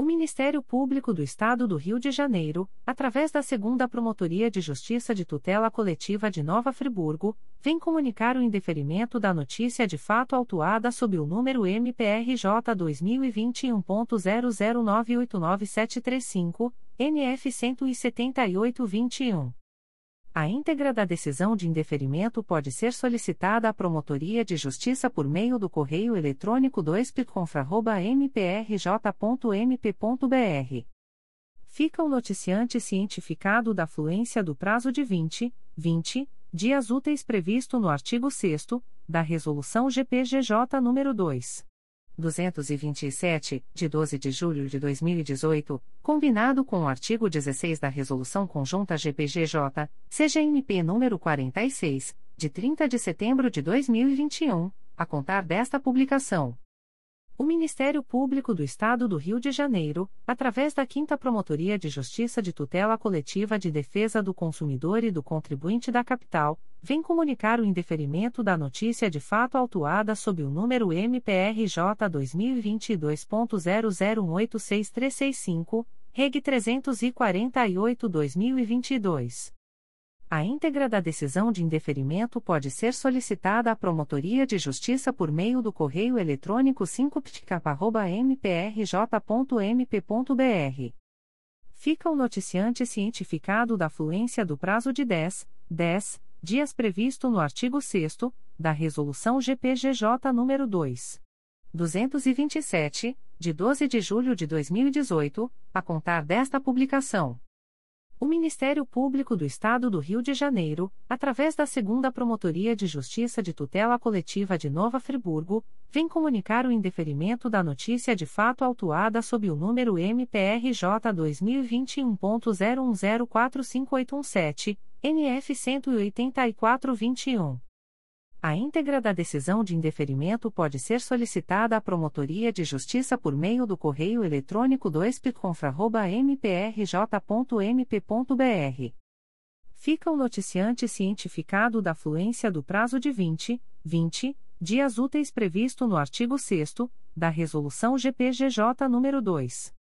O Ministério Público do Estado do Rio de Janeiro, através da Segunda Promotoria de Justiça de Tutela Coletiva de Nova Friburgo, vem comunicar o indeferimento da notícia de fato autuada sob o número MPRJ 2021.00989735, NF 17821. A íntegra da decisão de indeferimento pode ser solicitada à Promotoria de Justiça por meio do correio eletrônico 2pconfa.mprj.mp.br. Fica o noticiante cientificado da fluência do prazo de 20, 20 dias úteis previsto no artigo 6 da Resolução GPGJ nº 2. 227, de 12 de julho de 2018, combinado com o artigo 16 da Resolução Conjunta GPGJ, CGNP número 46, de 30 de setembro de 2021, a contar desta publicação. O Ministério Público do Estado do Rio de Janeiro, através da 5 Promotoria de Justiça de Tutela Coletiva de Defesa do Consumidor e do Contribuinte da Capital, vem comunicar o indeferimento da notícia de fato autuada sob o número MPRJ 2022.00186365, Reg 348-2022. A íntegra da decisão de indeferimento pode ser solicitada à Promotoria de Justiça por meio do correio eletrônico 5ptcap.mprj.mp.br. Fica o noticiante cientificado da fluência do prazo de 10, 10 dias previsto no artigo 6 da Resolução GPGJ nº 2. 227, de 12 de julho de 2018, a contar desta publicação. O Ministério Público do Estado do Rio de Janeiro, através da Segunda Promotoria de Justiça de Tutela Coletiva de Nova Friburgo, vem comunicar o indeferimento da notícia de fato autuada sob o número MPRJ 2021.01045817, NF 18421. A íntegra da decisão de indeferimento pode ser solicitada à Promotoria de Justiça por meio do correio eletrônico 2pconfra.mprj.mp.br. Fica o noticiante cientificado da fluência do prazo de 20, 20 dias úteis previsto no artigo 6 da Resolução GPGJ nº 2.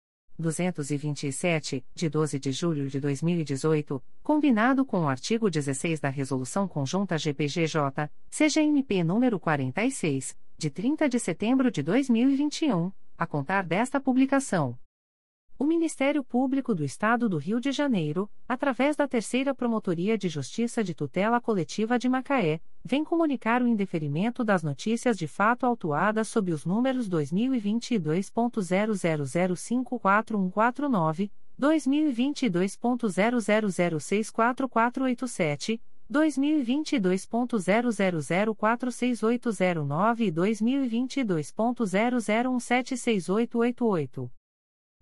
227, de 12 de julho de 2018, combinado com o artigo 16 da Resolução Conjunta GPGJ, CGMP número 46, de 30 de setembro de 2021, a contar desta publicação. O Ministério Público do Estado do Rio de Janeiro, através da Terceira Promotoria de Justiça de Tutela Coletiva de Macaé, vem comunicar o indeferimento das notícias de fato autuadas sob os números 2022.00054149, 2022.00064487, 2022.00046809 e 2022.00176888.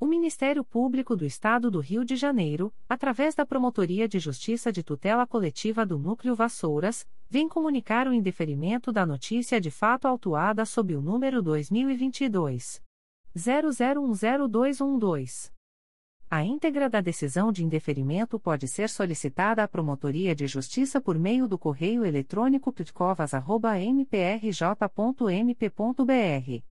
O Ministério Público do Estado do Rio de Janeiro, através da Promotoria de Justiça de Tutela Coletiva do Núcleo Vassouras, vem comunicar o indeferimento da notícia de fato autuada sob o número 2022 00102212. A íntegra da decisão de indeferimento pode ser solicitada à Promotoria de Justiça por meio do correio eletrônico pitcovas.mprj.mp.br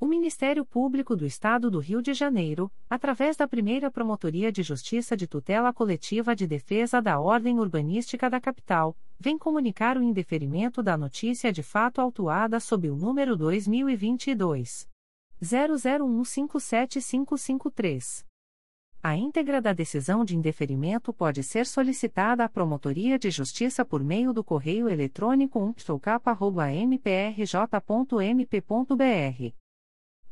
O Ministério Público do Estado do Rio de Janeiro, através da primeira Promotoria de Justiça de Tutela Coletiva de Defesa da Ordem Urbanística da Capital, vem comunicar o indeferimento da notícia de fato autuada sob o número 2022. 00157553. A íntegra da decisão de indeferimento pode ser solicitada à Promotoria de Justiça por meio do correio eletrônico umptocap.mprj.mp.br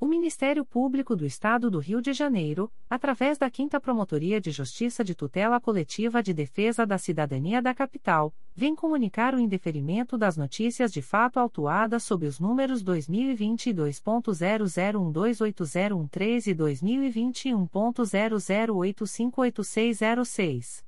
O Ministério Público do Estado do Rio de Janeiro, através da 5 Promotoria de Justiça de Tutela Coletiva de Defesa da Cidadania da Capital, vem comunicar o indeferimento das notícias de fato autuadas sob os números 2022.00128013 e 2021.00858606.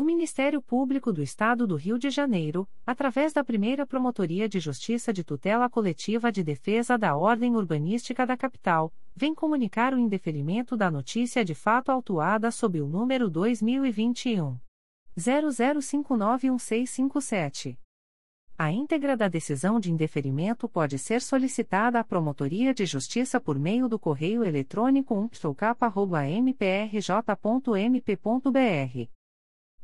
O Ministério Público do Estado do Rio de Janeiro, através da primeira Promotoria de Justiça de Tutela Coletiva de Defesa da Ordem Urbanística da Capital, vem comunicar o indeferimento da notícia de fato autuada sob o número 2021. 00591657. A íntegra da decisão de indeferimento pode ser solicitada à Promotoria de Justiça por meio do correio eletrônico umptocap.mprj.mp.br.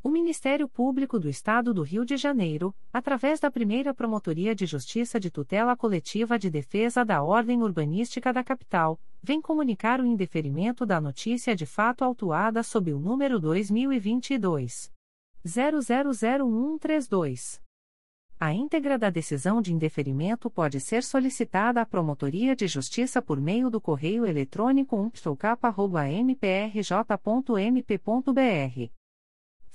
O Ministério Público do Estado do Rio de Janeiro, através da primeira Promotoria de Justiça de Tutela Coletiva de Defesa da Ordem Urbanística da Capital, vem comunicar o indeferimento da notícia de fato autuada sob o número 2022. 000132. A íntegra da decisão de indeferimento pode ser solicitada à Promotoria de Justiça por meio do correio eletrônico umptocap.mprj.mp.br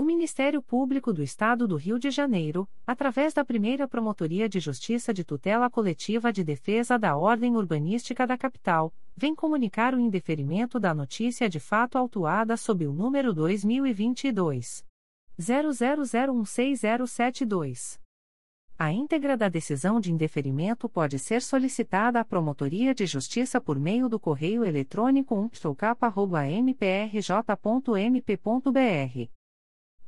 O Ministério Público do Estado do Rio de Janeiro, através da primeira Promotoria de Justiça de Tutela Coletiva de Defesa da Ordem Urbanística da Capital, vem comunicar o indeferimento da notícia de fato autuada sob o número 2022. 00016072. A íntegra da decisão de indeferimento pode ser solicitada à Promotoria de Justiça por meio do correio eletrônico umptocap.mprj.mp.br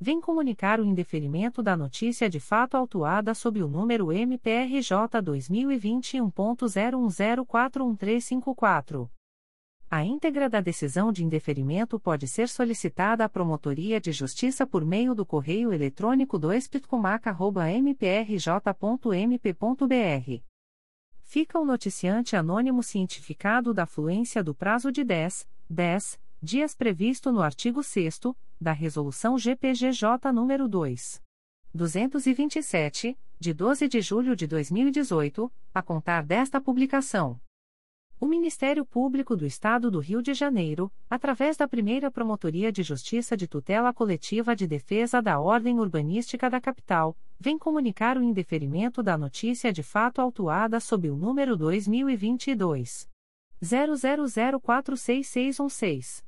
vem comunicar o indeferimento da notícia de fato autuada sob o número MPRJ 2021.01041354. A íntegra da decisão de indeferimento pode ser solicitada à Promotoria de Justiça por meio do correio eletrônico 2 pitcomac.mprj.mp.br fica o noticiante anônimo cientificado da fluência do prazo de 10, 10 dias previsto no artigo 6 da Resolução GPGJ nº 2. 227, de 12 de julho de 2018, a contar desta publicação. O Ministério Público do Estado do Rio de Janeiro, através da primeira Promotoria de Justiça de Tutela Coletiva de Defesa da Ordem Urbanística da Capital, vem comunicar o indeferimento da notícia de fato autuada sob o número 2022. 00046616.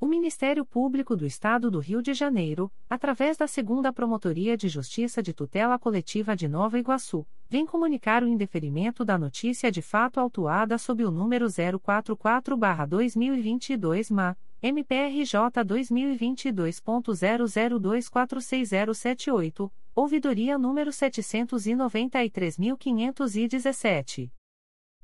O Ministério Público do Estado do Rio de Janeiro, através da Segunda Promotoria de Justiça de Tutela Coletiva de Nova Iguaçu, vem comunicar o indeferimento da notícia de fato autuada sob o número 044-2022 MA MPRJ 2022.00246078, ouvidoria número 793.517.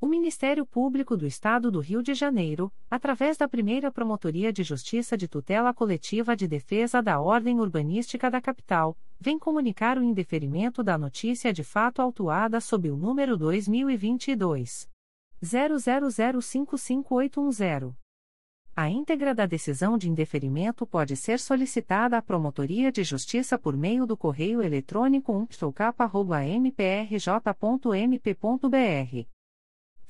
O Ministério Público do Estado do Rio de Janeiro, através da primeira Promotoria de Justiça de Tutela Coletiva de Defesa da Ordem Urbanística da Capital, vem comunicar o indeferimento da notícia de fato autuada sob o número 2022. 00055810. A íntegra da decisão de indeferimento pode ser solicitada à Promotoria de Justiça por meio do correio eletrônico umptocapa.mprj.mp.br.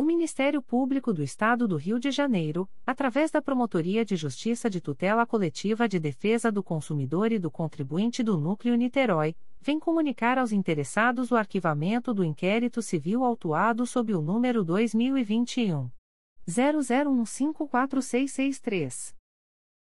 O Ministério Público do Estado do Rio de Janeiro, através da Promotoria de Justiça de Tutela Coletiva de Defesa do Consumidor e do Contribuinte do Núcleo Niterói, vem comunicar aos interessados o arquivamento do inquérito civil autuado sob o número 2021 00154663.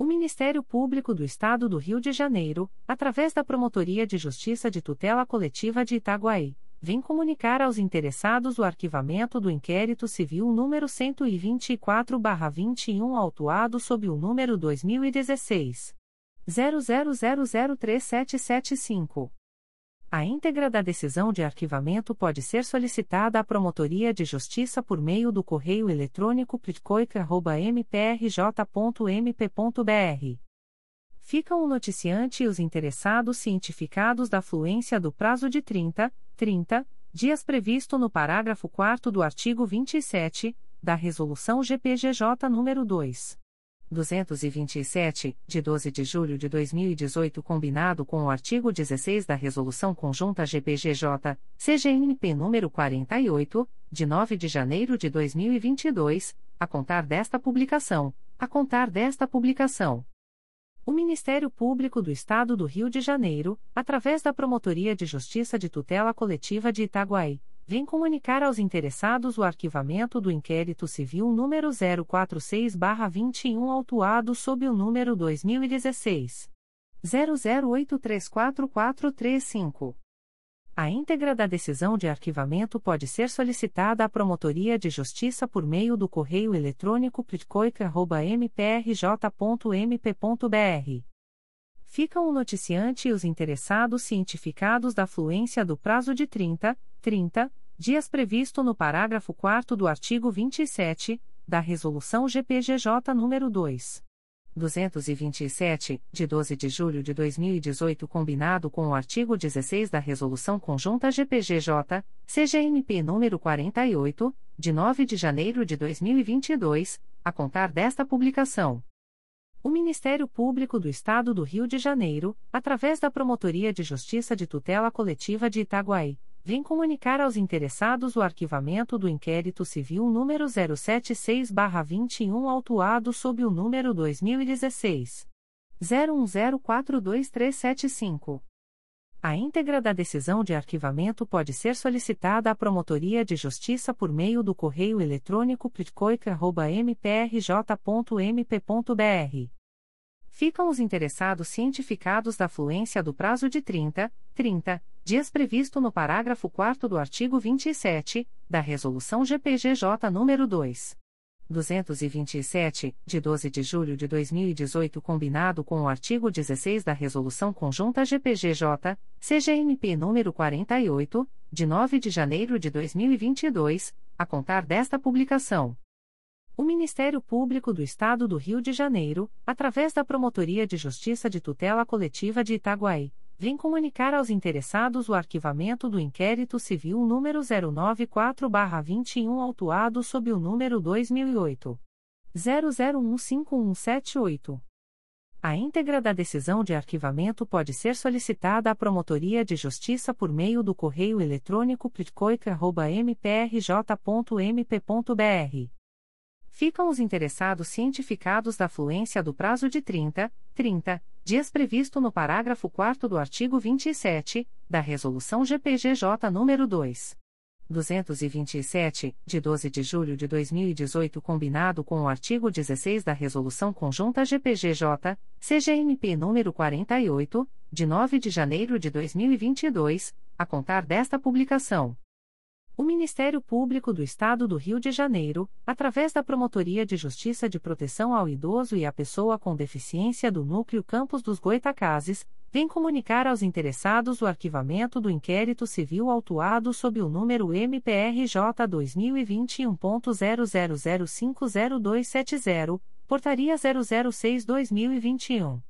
O Ministério Público do Estado do Rio de Janeiro, através da Promotoria de Justiça de Tutela Coletiva de Itaguaí, vem comunicar aos interessados o arquivamento do inquérito civil número 124-21 autuado sob o número 2016 00003775. A íntegra da decisão de arquivamento pode ser solicitada à Promotoria de Justiça por meio do correio eletrônico pitcoica.mprj.mp.br. Ficam o noticiante e os interessados cientificados da fluência do prazo de 30, 30 dias previsto no parágrafo 4 do artigo 27 da Resolução GPGJ nº 2. 227, de 12 de julho de 2018, combinado com o artigo 16 da Resolução Conjunta GPGJ, CGNP número 48, de 9 de janeiro de 2022, a contar desta publicação, a contar desta publicação. O Ministério Público do Estado do Rio de Janeiro, através da Promotoria de Justiça de Tutela Coletiva de Itaguaí, vem comunicar aos interessados o arquivamento do inquérito civil número 046-21 autuado sob o número 2016 00834435. A íntegra da decisão de arquivamento pode ser solicitada à Promotoria de Justiça por meio do correio eletrônico pitcoica.mprj.mp.br. Ficam o noticiante e os interessados cientificados da fluência do prazo de 30, 30 dias previsto no parágrafo 4 do artigo 27 da Resolução GPGJ nº 2. 227, de 12 de julho de 2018, combinado com o artigo 16 da Resolução Conjunta GPGJ, CGNP número 48, de 9 de janeiro de 2022, a contar desta publicação. O Ministério Público do Estado do Rio de Janeiro, através da Promotoria de Justiça de Tutela Coletiva de Itaguaí, vem comunicar aos interessados o arquivamento do inquérito civil número 076-21 autuado sob o número 2016 01042375. A íntegra da decisão de arquivamento pode ser solicitada à Promotoria de Justiça por meio do correio eletrônico pitcoica.mprj.mp.br. Ficam os interessados cientificados da fluência do prazo de 30, 30 dias previsto no parágrafo 4 do artigo 27 da Resolução GPGJ nº 2. 227, de 12 de julho de 2018, combinado com o artigo 16 da Resolução Conjunta GPGJ, CGNP nº 48, de 9 de janeiro de 2022, a contar desta publicação. O Ministério Público do Estado do Rio de Janeiro, através da Promotoria de Justiça de Tutela Coletiva de Itaguaí, vem comunicar aos interessados o arquivamento do inquérito civil número 094-21 autuado sob o número 2008 00151178. A íntegra da decisão de arquivamento pode ser solicitada à Promotoria de Justiça por meio do correio eletrônico plitcoica.mprj.mp.br. Ficam os interessados cientificados da fluência do prazo de 30, 30 dias previsto no parágrafo 4 do artigo 27 da Resolução GPGJ nº 2. 227, de 12 de julho de 2018, combinado com o artigo 16 da Resolução Conjunta GPGJ, CGMP nº 48, de 9 de janeiro de 2022, a contar desta publicação. O Ministério Público do Estado do Rio de Janeiro, através da Promotoria de Justiça de Proteção ao Idoso e à Pessoa com Deficiência do Núcleo Campos dos Goitacazes, vem comunicar aos interessados o arquivamento do inquérito civil autuado sob o número MPRJ 2021.00050270, Portaria 006-2021.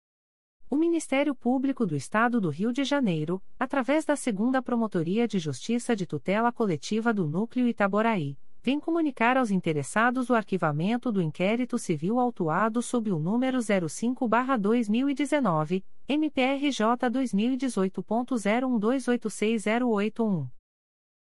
O Ministério Público do Estado do Rio de Janeiro, através da Segunda Promotoria de Justiça de Tutela Coletiva do Núcleo Itaboraí, vem comunicar aos interessados o arquivamento do inquérito civil autuado sob o número 05-2019, MPRJ 2018.01286081.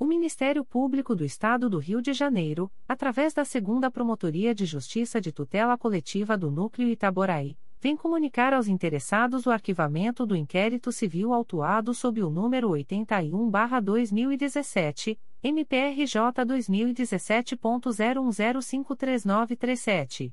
O Ministério Público do Estado do Rio de Janeiro, através da Segunda Promotoria de Justiça de Tutela Coletiva do Núcleo Itaboraí, vem comunicar aos interessados o arquivamento do inquérito civil autuado sob o número 81-2017, MPRJ 2017.01053937.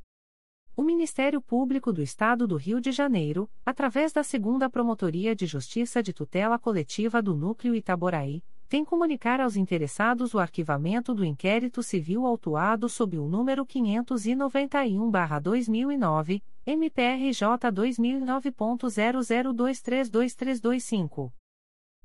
O Ministério Público do Estado do Rio de Janeiro, através da Segunda Promotoria de Justiça de Tutela Coletiva do Núcleo Itaboraí, tem comunicar aos interessados o arquivamento do inquérito civil autuado sob o número 591-2009, MPRJ 2009.00232325.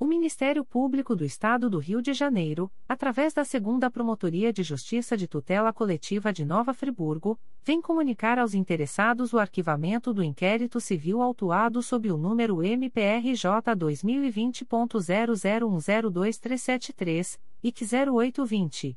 O Ministério Público do Estado do Rio de Janeiro, através da Segunda Promotoria de Justiça de Tutela Coletiva de Nova Friburgo, vem comunicar aos interessados o arquivamento do inquérito civil autuado sob o número MPRJ 2020.00102373, IC 0820.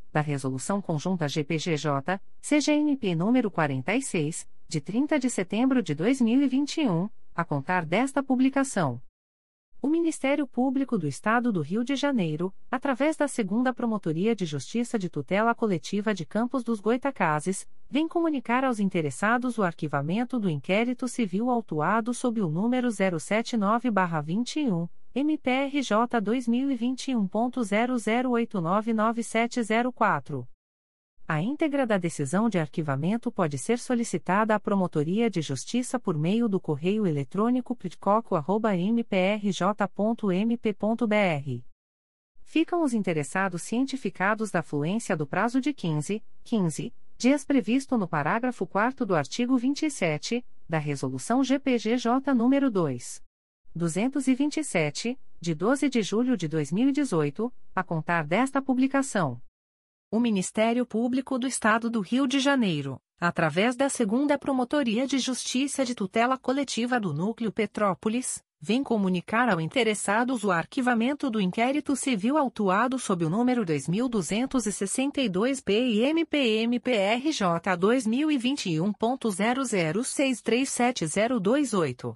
da Resolução Conjunta GPGJ, CGNP nº 46, de 30 de setembro de 2021, a contar desta publicação. O Ministério Público do Estado do Rio de Janeiro, através da Segunda Promotoria de Justiça de Tutela Coletiva de Campos dos Goitacazes, vem comunicar aos interessados o arquivamento do inquérito civil autuado sob o número 079-21, MPRJ 2021.00899704. A íntegra da decisão de arquivamento pode ser solicitada à Promotoria de Justiça por meio do correio eletrônico pitcoco.mprj.mp.br. Ficam os interessados cientificados da fluência do prazo de 15, 15 dias previsto no parágrafo 4 do artigo 27 da Resolução GPGJ nº 2. 227, de 12 de julho de 2018, a contar desta publicação. O Ministério Público do Estado do Rio de Janeiro, através da Segunda Promotoria de Justiça de Tutela Coletiva do Núcleo Petrópolis, vem comunicar ao interessados o arquivamento do inquérito civil autuado sob o número 2262-P e MPMPRJ 2021.00637028.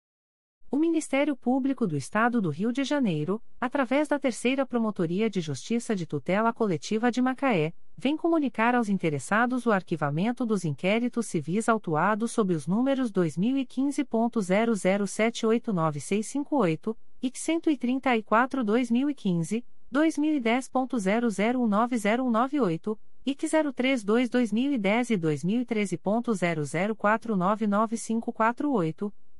O Ministério Público do Estado do Rio de Janeiro, através da Terceira Promotoria de Justiça de Tutela Coletiva de Macaé, vem comunicar aos interessados o arquivamento dos inquéritos civis autuados sob os números 2015.00789658 e 134-2015, 2010.00190198 e 032-2010 e 2013.00499548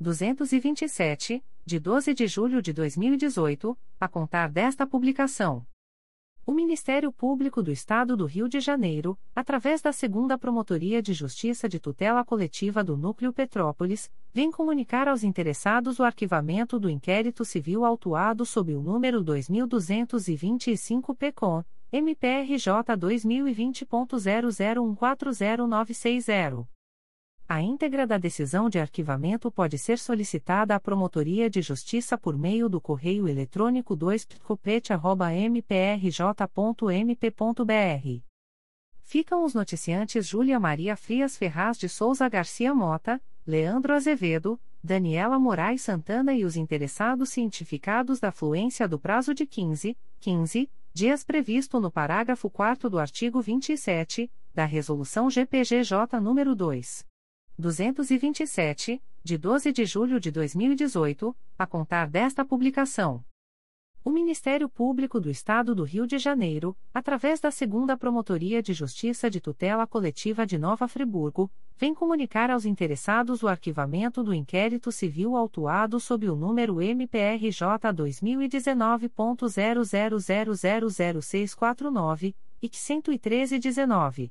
227, de 12 de julho de 2018, a contar desta publicação. O Ministério Público do Estado do Rio de Janeiro, através da Segunda Promotoria de Justiça de Tutela Coletiva do Núcleo Petrópolis, vem comunicar aos interessados o arquivamento do inquérito civil autuado sob o número 2225 PCOM, MPRJ 2020.00140960. A íntegra da decisão de arquivamento pode ser solicitada à Promotoria de Justiça por meio do correio eletrônico 2pcopete.mprj.mp.br. Ficam os noticiantes Júlia Maria Frias Ferraz de Souza Garcia Mota, Leandro Azevedo, Daniela Moraes Santana e os interessados cientificados da fluência do prazo de 15, 15 dias previsto no parágrafo 4 do artigo 27 da Resolução GPGJ nº 2. 227, de 12 de julho de 2018, a contar desta publicação. O Ministério Público do Estado do Rio de Janeiro, através da Segunda Promotoria de Justiça de Tutela Coletiva de Nova Friburgo, vem comunicar aos interessados o arquivamento do inquérito civil autuado sob o número MPRJ 2019.00000649 e 11319.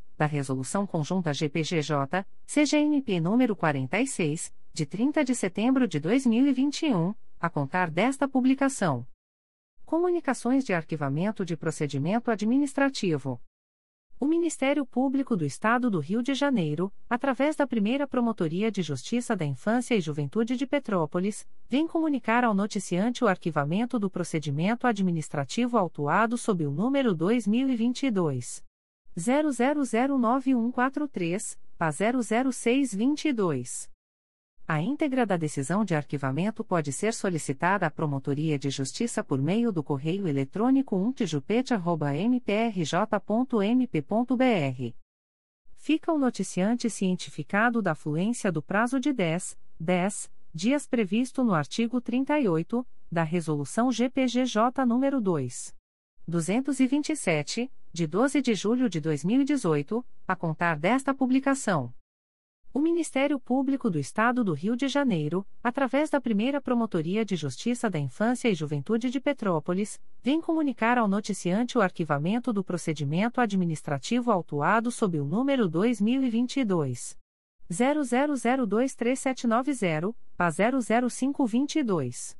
da Resolução Conjunta GPGJ, CGNP número 46, de 30 de setembro de 2021, a contar desta publicação. Comunicações de arquivamento de procedimento administrativo. O Ministério Público do Estado do Rio de Janeiro, através da primeira Promotoria de Justiça da Infância e Juventude de Petrópolis, vem comunicar ao noticiante o arquivamento do procedimento administrativo autuado sob o número 2022. 00094143, PA 00622. A íntegra da decisão de arquivamento pode ser solicitada à Promotoria de Justiça por meio do correio eletrônico umtjupete.mprj.mp.br. Fica o noticiante cientificado da fluência do prazo de 10, 10 dias previsto no artigo 38 da Resolução GPGJ nº 2. 227, de 12 de julho de 2018, a contar desta publicação. O Ministério Público do Estado do Rio de Janeiro, através da primeira Promotoria de Justiça da Infância e Juventude de Petrópolis, vem comunicar ao noticiante o arquivamento do procedimento administrativo autuado sob o número 2022. 00023790, PA 00522.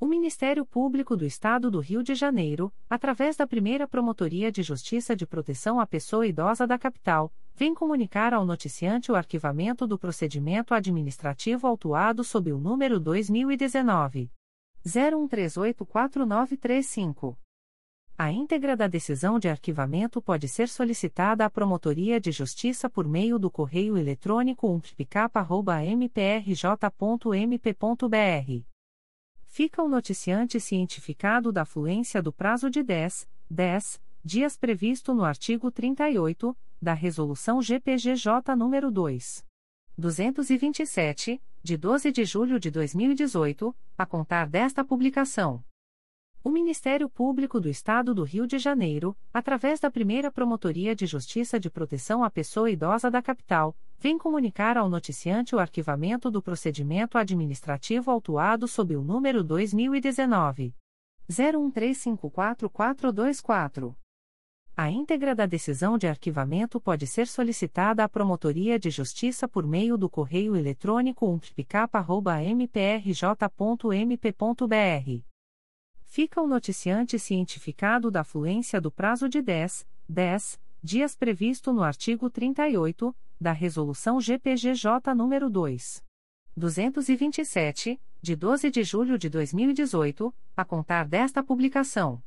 O Ministério Público do Estado do Rio de Janeiro, através da primeira Promotoria de Justiça de Proteção à Pessoa Idosa da Capital, vem comunicar ao noticiante o arquivamento do procedimento administrativo autuado sob o número 2019. 01384935. A íntegra da decisão de arquivamento pode ser solicitada à Promotoria de Justiça por meio do correio eletrônico umptcap.mprj.mp.br fica o noticiante cientificado da fluência do prazo de 10, 10 dias previsto no artigo 38 da Resolução GPGJ nº 2. 227, de 12 de julho de 2018, a contar desta publicação. O Ministério Público do Estado do Rio de Janeiro, através da primeira Promotoria de Justiça de Proteção à Pessoa Idosa da Capital, vem comunicar ao noticiante o arquivamento do procedimento administrativo autuado sob o número 2019. 01354424. A íntegra da decisão de arquivamento pode ser solicitada à Promotoria de Justiça por meio do correio eletrônico umptcap.mprj.mp.br fica o noticiante cientificado da fluência do prazo de 10, 10 dias previsto no artigo 38 da Resolução GPGJ nº 2. 227, de 12 de julho de 2018, a contar desta publicação.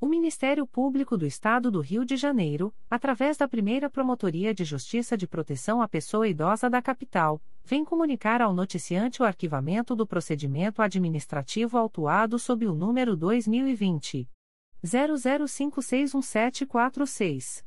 O Ministério Público do Estado do Rio de Janeiro, através da primeira Promotoria de Justiça de Proteção à Pessoa Idosa da Capital, vem comunicar ao noticiante o arquivamento do procedimento administrativo autuado sob o número 2020. 00561746.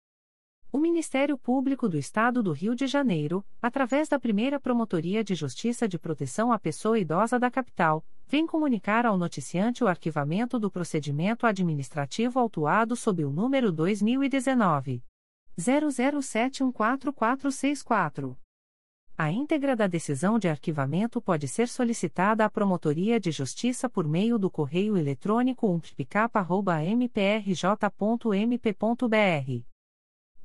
O Ministério Público do Estado do Rio de Janeiro, através da primeira Promotoria de Justiça de Proteção à Pessoa Idosa da Capital, vem comunicar ao noticiante o arquivamento do procedimento administrativo autuado sob o número 2019. 00714464. A íntegra da decisão de arquivamento pode ser solicitada à Promotoria de Justiça por meio do correio eletrônico umptcap.mprj.mp.br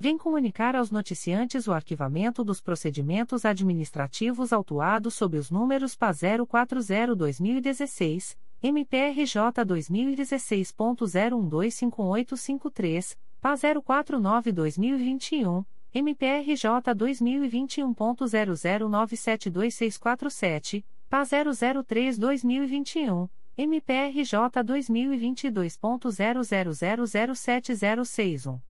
vem comunicar aos noticiantes o arquivamento dos procedimentos administrativos autuados sob os números PA 040-2016, MPRJ 2016.01251853, PA 049-2021, MPRJ 2021.00972647, PA 003-2021, MPRJ 2022.00007061.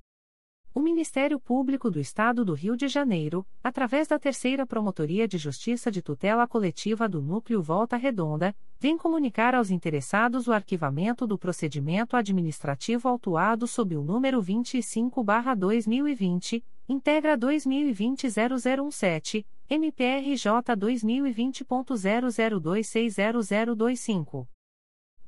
O Ministério Público do Estado do Rio de Janeiro, através da Terceira Promotoria de Justiça de Tutela Coletiva do Núcleo Volta Redonda, vem comunicar aos interessados o arquivamento do procedimento administrativo autuado sob o número 25-2020, integra 2020-0017, MPRJ 2020.00260025.